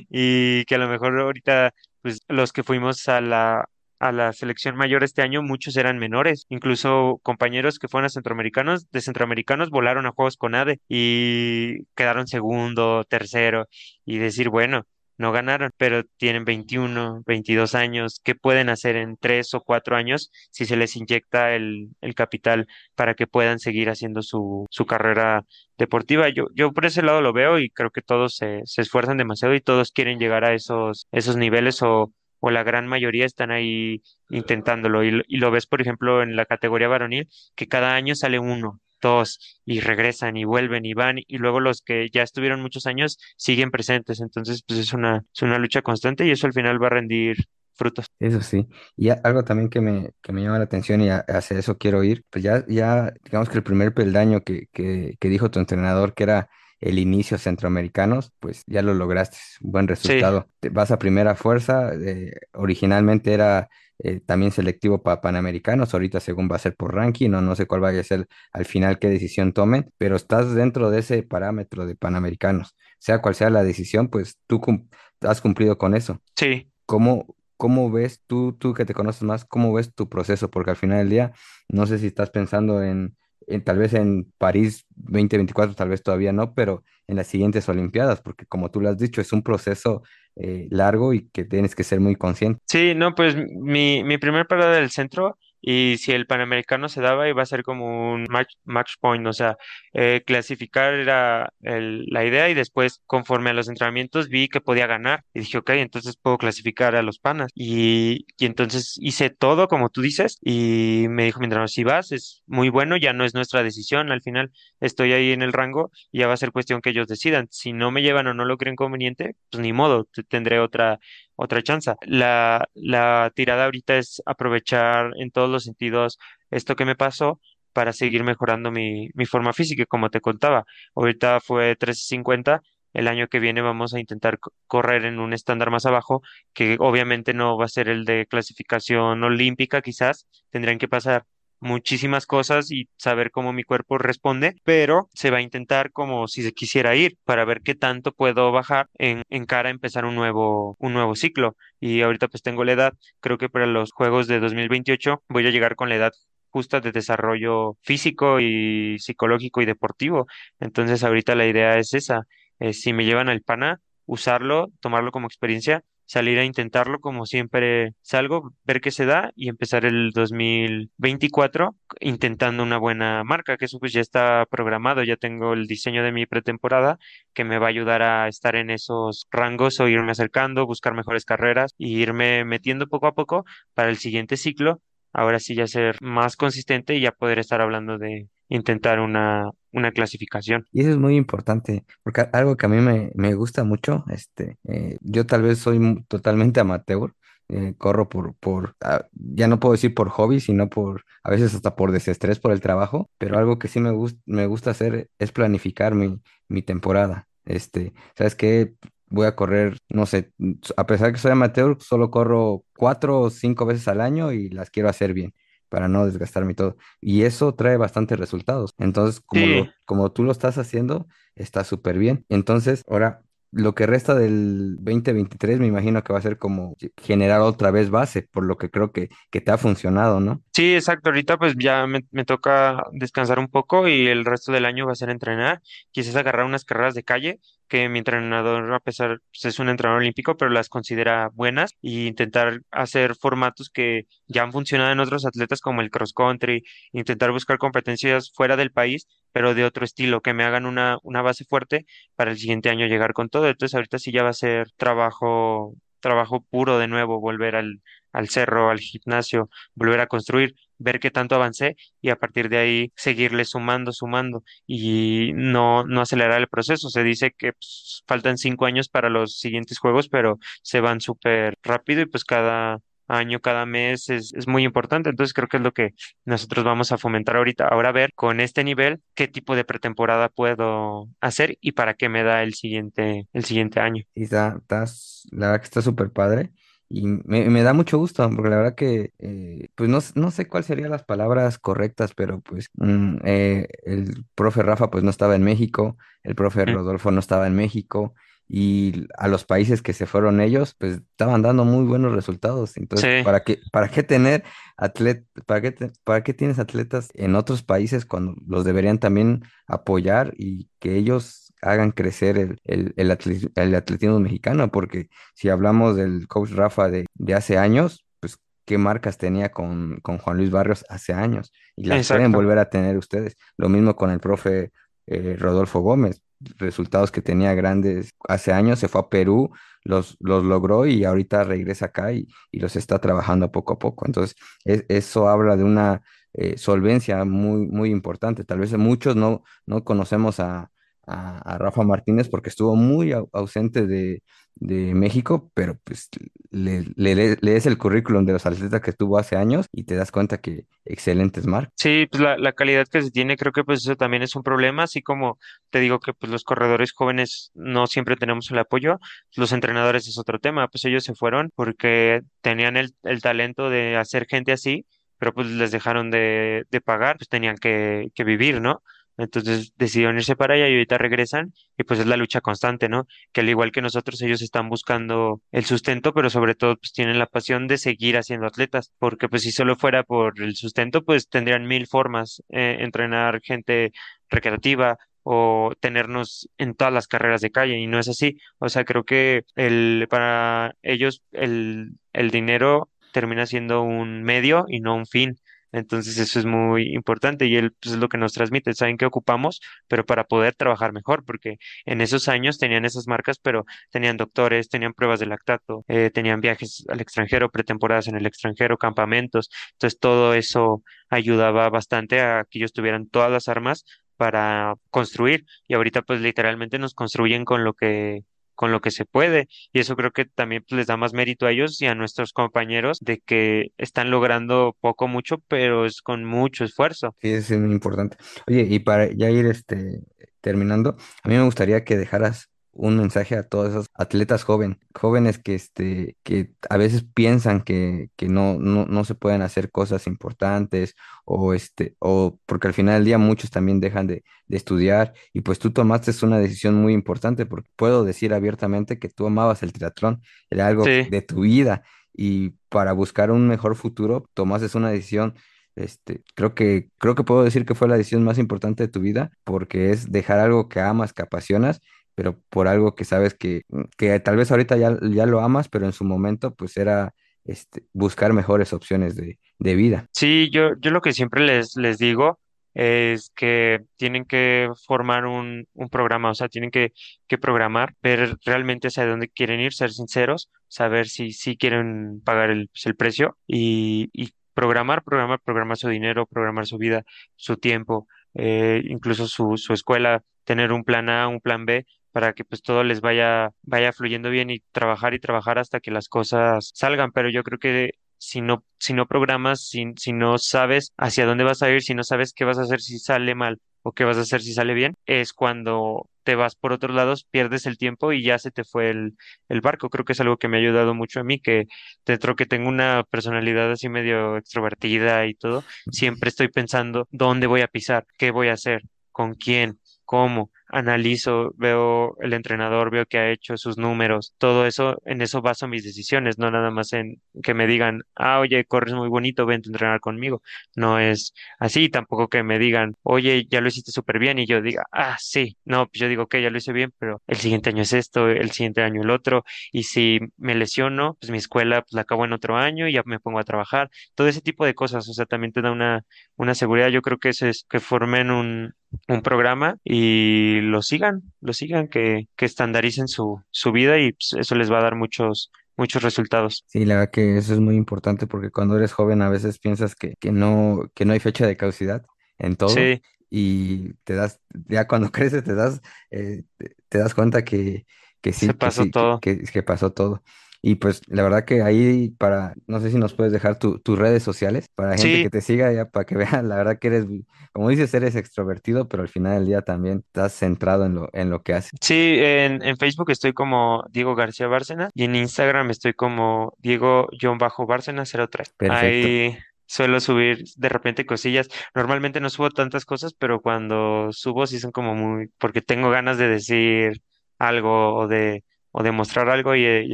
Y que a lo mejor ahorita, pues los que fuimos a la, a la selección mayor este año, muchos eran menores. Incluso compañeros que fueron a centroamericanos, de centroamericanos volaron a Juegos con ADE y quedaron segundo, tercero. Y decir, bueno, no ganaron, pero tienen 21, 22 años. ¿Qué pueden hacer en tres o cuatro años si se les inyecta el, capital para que puedan seguir haciendo su, su carrera deportiva. Yo, yo por ese lado lo veo y creo que todos se, se esfuerzan demasiado y todos quieren llegar a esos, esos niveles o, o la gran mayoría están ahí intentándolo. Y, lo- y lo ves, por ejemplo, en la categoría varonil, que cada año sale uno, dos, y regresan y vuelven y van, y luego los que ya estuvieron muchos años siguen presentes. Entonces, pues es una, es una lucha constante y eso al final va a rendir frutos. Eso sí. Y algo también que me, que me llama la atención y a- hacia eso quiero ir, pues ya, ya digamos que el primer peldaño que, que, que dijo tu entrenador que era el inicio centroamericanos, pues ya lo lograste, buen resultado. Vas a primera fuerza, eh, originalmente era eh, también selectivo para panamericanos, ahorita según va a ser por ranking, no, no sé cuál vaya a ser al final qué decisión tomen, pero estás dentro de ese parámetro de panamericanos. Sea cual sea la decisión, pues tú cum- has cumplido con eso. sí. ¿Cómo, cómo ves tú, tú que te conoces más, cómo ves tu proceso? Porque al final del día, no sé si estás pensando en, en tal vez en París 2024, tal vez todavía no, pero en las siguientes Olimpiadas, porque como tú lo has dicho, es un proceso eh, largo y que tienes que ser muy consciente. Sí, no, pues mi, mi primer parada del centro y si el Panamericano se daba iba a ser como un match, point, o sea, eh, clasificar era el- la idea y después conforme a los entrenamientos vi que podía ganar y dije, ok, entonces puedo clasificar a los panas. Y, y entonces hice todo como tú dices y me dijo mi entrenador, si vas es muy bueno, ya no es nuestra decisión, al final estoy ahí en el rango y ya va a ser cuestión que ellos decidan, si no me llevan o no lo creen conveniente, pues ni modo, tendré otra otra chance. La, la tirada ahorita es aprovechar en todos los sentidos esto que me pasó para seguir mejorando mi, mi forma física, como te contaba. Ahorita fue 13.50. El año que viene vamos a intentar co- correr en un estándar más abajo, que obviamente no va a ser el de clasificación olímpica, quizás. Tendrían que pasar muchísimas cosas y saber cómo mi cuerpo responde, pero se va a intentar como si se quisiera ir para ver qué tanto puedo bajar en, cara a empezar un nuevo, un nuevo ciclo. Y ahorita pues tengo la edad, creo que para los Juegos de 2028 voy a llegar con la edad justa de desarrollo físico y psicológico y deportivo. Entonces ahorita la idea es esa, si me llevan al PANA, usarlo, tomarlo como experiencia salir a intentarlo como siempre salgo, ver qué se da y empezar el 2024 intentando una buena marca, que eso pues ya está programado, ya tengo el diseño de mi pretemporada que me va a ayudar a estar en esos rangos o irme acercando, buscar mejores carreras y irme metiendo poco a poco para el siguiente ciclo. Ahora sí ya ser más consistente y ya poder estar hablando de intentar una, una clasificación. Y eso es muy importante, porque algo que a mí me, me gusta mucho, este, eh, yo tal vez soy totalmente amateur, eh, corro por, por, ah, ya no puedo decir por hobby, sino por, a veces hasta por desestrés por el trabajo, pero algo que sí me, gus- me gusta hacer es planificar mi, mi temporada. Este, ¿sabes qué? Voy a correr, no sé, a pesar que soy amateur, solo corro cuatro o cinco veces al año y las quiero hacer bien para no desgastarme y todo. Y eso trae bastantes resultados. Entonces, como Sí, lo, como tú lo estás haciendo, está súper bien. Entonces, ahora, lo que resta del 2023 me imagino que va a ser como generar otra vez base, por lo que creo que, que te ha funcionado, ¿no? Sí, exacto. Ahorita pues ya me, me toca descansar un poco y el resto del año va a ser entrenar. Quizás agarrar unas carreras de calle, que mi entrenador, a pesar, pues, es un entrenador olímpico, pero las considera buenas, y intentar hacer formatos que ya han funcionado en otros atletas como el cross country, intentar buscar competencias fuera del país, pero de otro estilo, que me hagan una, una base fuerte para el siguiente año llegar con todo. Entonces ahorita sí ya va a ser trabajo, trabajo puro de nuevo, volver al, al cerro, al gimnasio volver a construir, ver qué tanto avancé y a partir de ahí seguirle sumando, sumando y no, no acelerar el proceso. Se dice que pues, faltan cinco años para los siguientes juegos, pero se van súper rápido y pues cada año, cada mes es, es muy importante. Entonces creo que es lo que nosotros vamos a fomentar ahorita. Ahora ver con este nivel qué tipo de pretemporada puedo hacer y para qué me da el siguiente, el siguiente año. Y está, la verdad que está súper padre. Y me, me da mucho gusto, porque la verdad que, eh, pues no, no sé cuáles serían las palabras correctas, pero pues mm, eh, el profe Rafa pues no estaba en México, el profe Rodolfo no estaba en México, y a los países que se fueron ellos, pues estaban dando muy buenos resultados. Entonces, Sí, ¿para qué, para qué tener atlet, para qué, te- para qué tienes atletas en otros países cuando los deberían también apoyar y que ellos hagan crecer el, el, el atle- el atletismo mexicano? Porque si hablamos del coach Rafa de, de hace años, pues qué marcas tenía con, con Juan Luis Barrios hace años y las pueden volver a tener ustedes. Lo mismo con el profe eh, Rodolfo Gómez, resultados que tenía grandes hace años, se fue a Perú, los, los logró y ahorita regresa acá y, y los está trabajando poco a poco. Entonces, es- eso habla de una eh, solvencia muy, muy importante. Tal vez muchos no, no conocemos a, a, Rafa Martínez porque estuvo muy au- ausente de, de México, pero pues le, le- le- lees el currículum de los atletas que tuvo hace años y te das cuenta que excelentes marcas. Sí, pues la, la calidad que se tiene, creo que pues eso también es un problema, así como te digo que pues los corredores jóvenes no siempre tenemos el apoyo, los entrenadores es otro tema, pues ellos se fueron porque tenían el, el talento de hacer gente así, pero pues les dejaron de, de pagar, pues tenían que, que vivir, ¿no? Entonces decidieron irse para allá y ahorita regresan y pues es la lucha constante, ¿no? Que al igual que nosotros, ellos están buscando el sustento, pero sobre todo pues tienen la pasión de seguir haciendo atletas, porque pues si solo fuera por el sustento, pues tendrían mil formas, eh, entrenar gente recreativa o tenernos en todas las carreras de calle y no es así. O sea, creo que el, para ellos el, el dinero termina siendo un medio y no un fin. Entonces eso es muy importante y él pues, es lo que nos transmite, saben qué ocupamos, pero para poder trabajar mejor, porque en esos años tenían esas marcas, pero tenían doctores, tenían pruebas de lactato, eh, tenían viajes al extranjero, pretemporadas en el extranjero, campamentos, entonces todo eso ayudaba bastante a que ellos tuvieran todas las armas para construir y ahorita pues literalmente nos construyen con lo que con lo que se puede y eso creo que también pues, les da más mérito a ellos y a nuestros compañeros de que están logrando poco mucho pero es con mucho esfuerzo. Sí, es muy importante. Oye, y para ya ir este, terminando, a mí me gustaría que dejaras un mensaje a todos esos atletas joven, jóvenes que, este, que a veces piensan que, que no, no, no se pueden hacer cosas importantes o, este, o porque al final del día muchos también dejan de, de estudiar y pues tú tomaste una decisión muy importante porque puedo decir abiertamente que tú amabas el triatlón, era algo Sí, de tu vida y para buscar un mejor futuro tomaste una decisión este, creo que, creo que puedo decir que fue la decisión más importante de tu vida porque es dejar algo que amas, que apasionas, pero por algo que sabes que, que tal vez ahorita ya, ya lo amas, pero en su momento pues era este, buscar mejores opciones de, de vida. Sí, yo, yo lo que siempre les, les digo es que tienen que formar un, un programa, o sea, tienen que, que programar, ver realmente hacia dónde quieren ir, ser sinceros, saber si, si quieren pagar el, pues, el precio y, programar, programar, programar su dinero, programar su vida, su tiempo, eh, incluso su, su escuela, tener un plan A, un plan B para que pues todo les vaya, vaya fluyendo bien y trabajar y trabajar hasta que las cosas salgan. Pero yo creo que si no, si no programas, si, si no sabes hacia dónde vas a ir, si no sabes qué vas a hacer si sale mal o qué vas a hacer si sale bien, es cuando te vas por otros lados, pierdes el tiempo y ya se te fue el, el barco. Creo que es algo que me ha ayudado mucho a mí, que dentro que tengo una personalidad así medio extrovertida y todo, siempre estoy pensando dónde voy a pisar, qué voy a hacer, con quién, cómo analizo, veo el entrenador, veo que ha hecho sus números, todo eso, en eso baso mis decisiones, no nada más en que me digan, ah, oye, corres muy bonito, vente a entrenar conmigo. No es así, tampoco que me digan, oye, ya lo hiciste súper bien y yo diga, ah, sí, no, pues yo digo que ya lo hice bien, pero el siguiente año es esto, el siguiente año el otro, y si me lesiono, pues mi escuela pues la acabo en otro año y ya me pongo a trabajar, todo ese tipo de cosas, o sea, también te da una, una seguridad, yo creo que eso es que formen un, un programa y lo sigan, lo sigan, que, que estandaricen su, su vida y pues, eso les va a dar muchos, muchos resultados. Sí, la verdad que eso es muy importante porque cuando eres joven a veces piensas que, que no, que no hay fecha de caducidad en todo Sí, y te das, ya cuando creces te das, eh, te, das cuenta que, que se sí, que pasó sí, todo. que, que pasó todo. Y pues la verdad que ahí para, no sé si nos puedes dejar tu- tus redes sociales para gente que te siga, ya para que vean, la verdad que eres, como dices, eres extrovertido, pero al final del día también estás centrado en lo, en lo que haces. sí, en, en Facebook estoy como Diego García Bárcena y en Instagram estoy como Diego-Bárcena 03. Perfecto. Ahí suelo subir de repente cosillas. Normalmente no subo tantas cosas, pero cuando subo sí son como muy, porque tengo ganas de decir algo o de, o de mostrar algo y, eh, y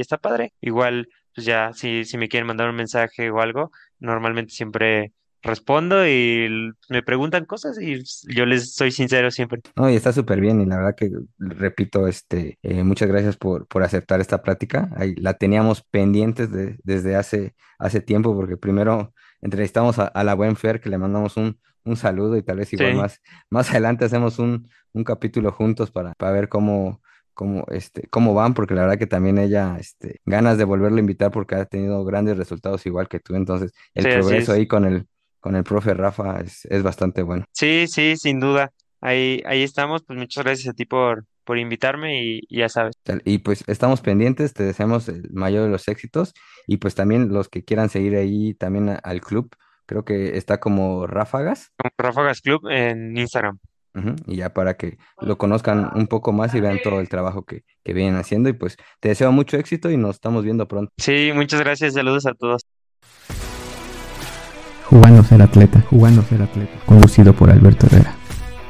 está padre. Igual, pues ya, si, si me quieren mandar un mensaje o algo, normalmente siempre respondo y me preguntan cosas y yo les soy sincero siempre. No, y está súper bien, y la verdad que, repito, este, eh, muchas gracias por, por aceptar esta plática. Ahí la teníamos pendientes de- desde hace, hace tiempo, porque primero entrevistamos a, a la buen Fer, que le mandamos un, un saludo, y tal vez igual Sí, más, más adelante hacemos un, un capítulo juntos para, para ver cómo, cómo, este, cómo van, porque la verdad que también ella, este, ganas de volverlo a invitar porque ha tenido grandes resultados igual que tú. Entonces, el sí, progreso es. ahí con el, con el profe Rafa es, es bastante bueno. Sí, sí, sin duda. Ahí, ahí estamos. Pues muchas gracias a ti por, por invitarme y, y ya sabes. Y pues estamos pendientes, te deseamos el mayor de los éxitos y pues también los que quieran seguir ahí también a- al club, creo que está como Ráfagas, Ráfagas Club en Instagram. Y ya para que lo conozcan un poco más y vean todo el trabajo que, que vienen haciendo y pues te deseo mucho éxito y nos estamos viendo pronto. Sí, muchas gracias. Saludos a todos. Jugando ser atleta, jugando ser atleta. Conducido por Alberto Herrera.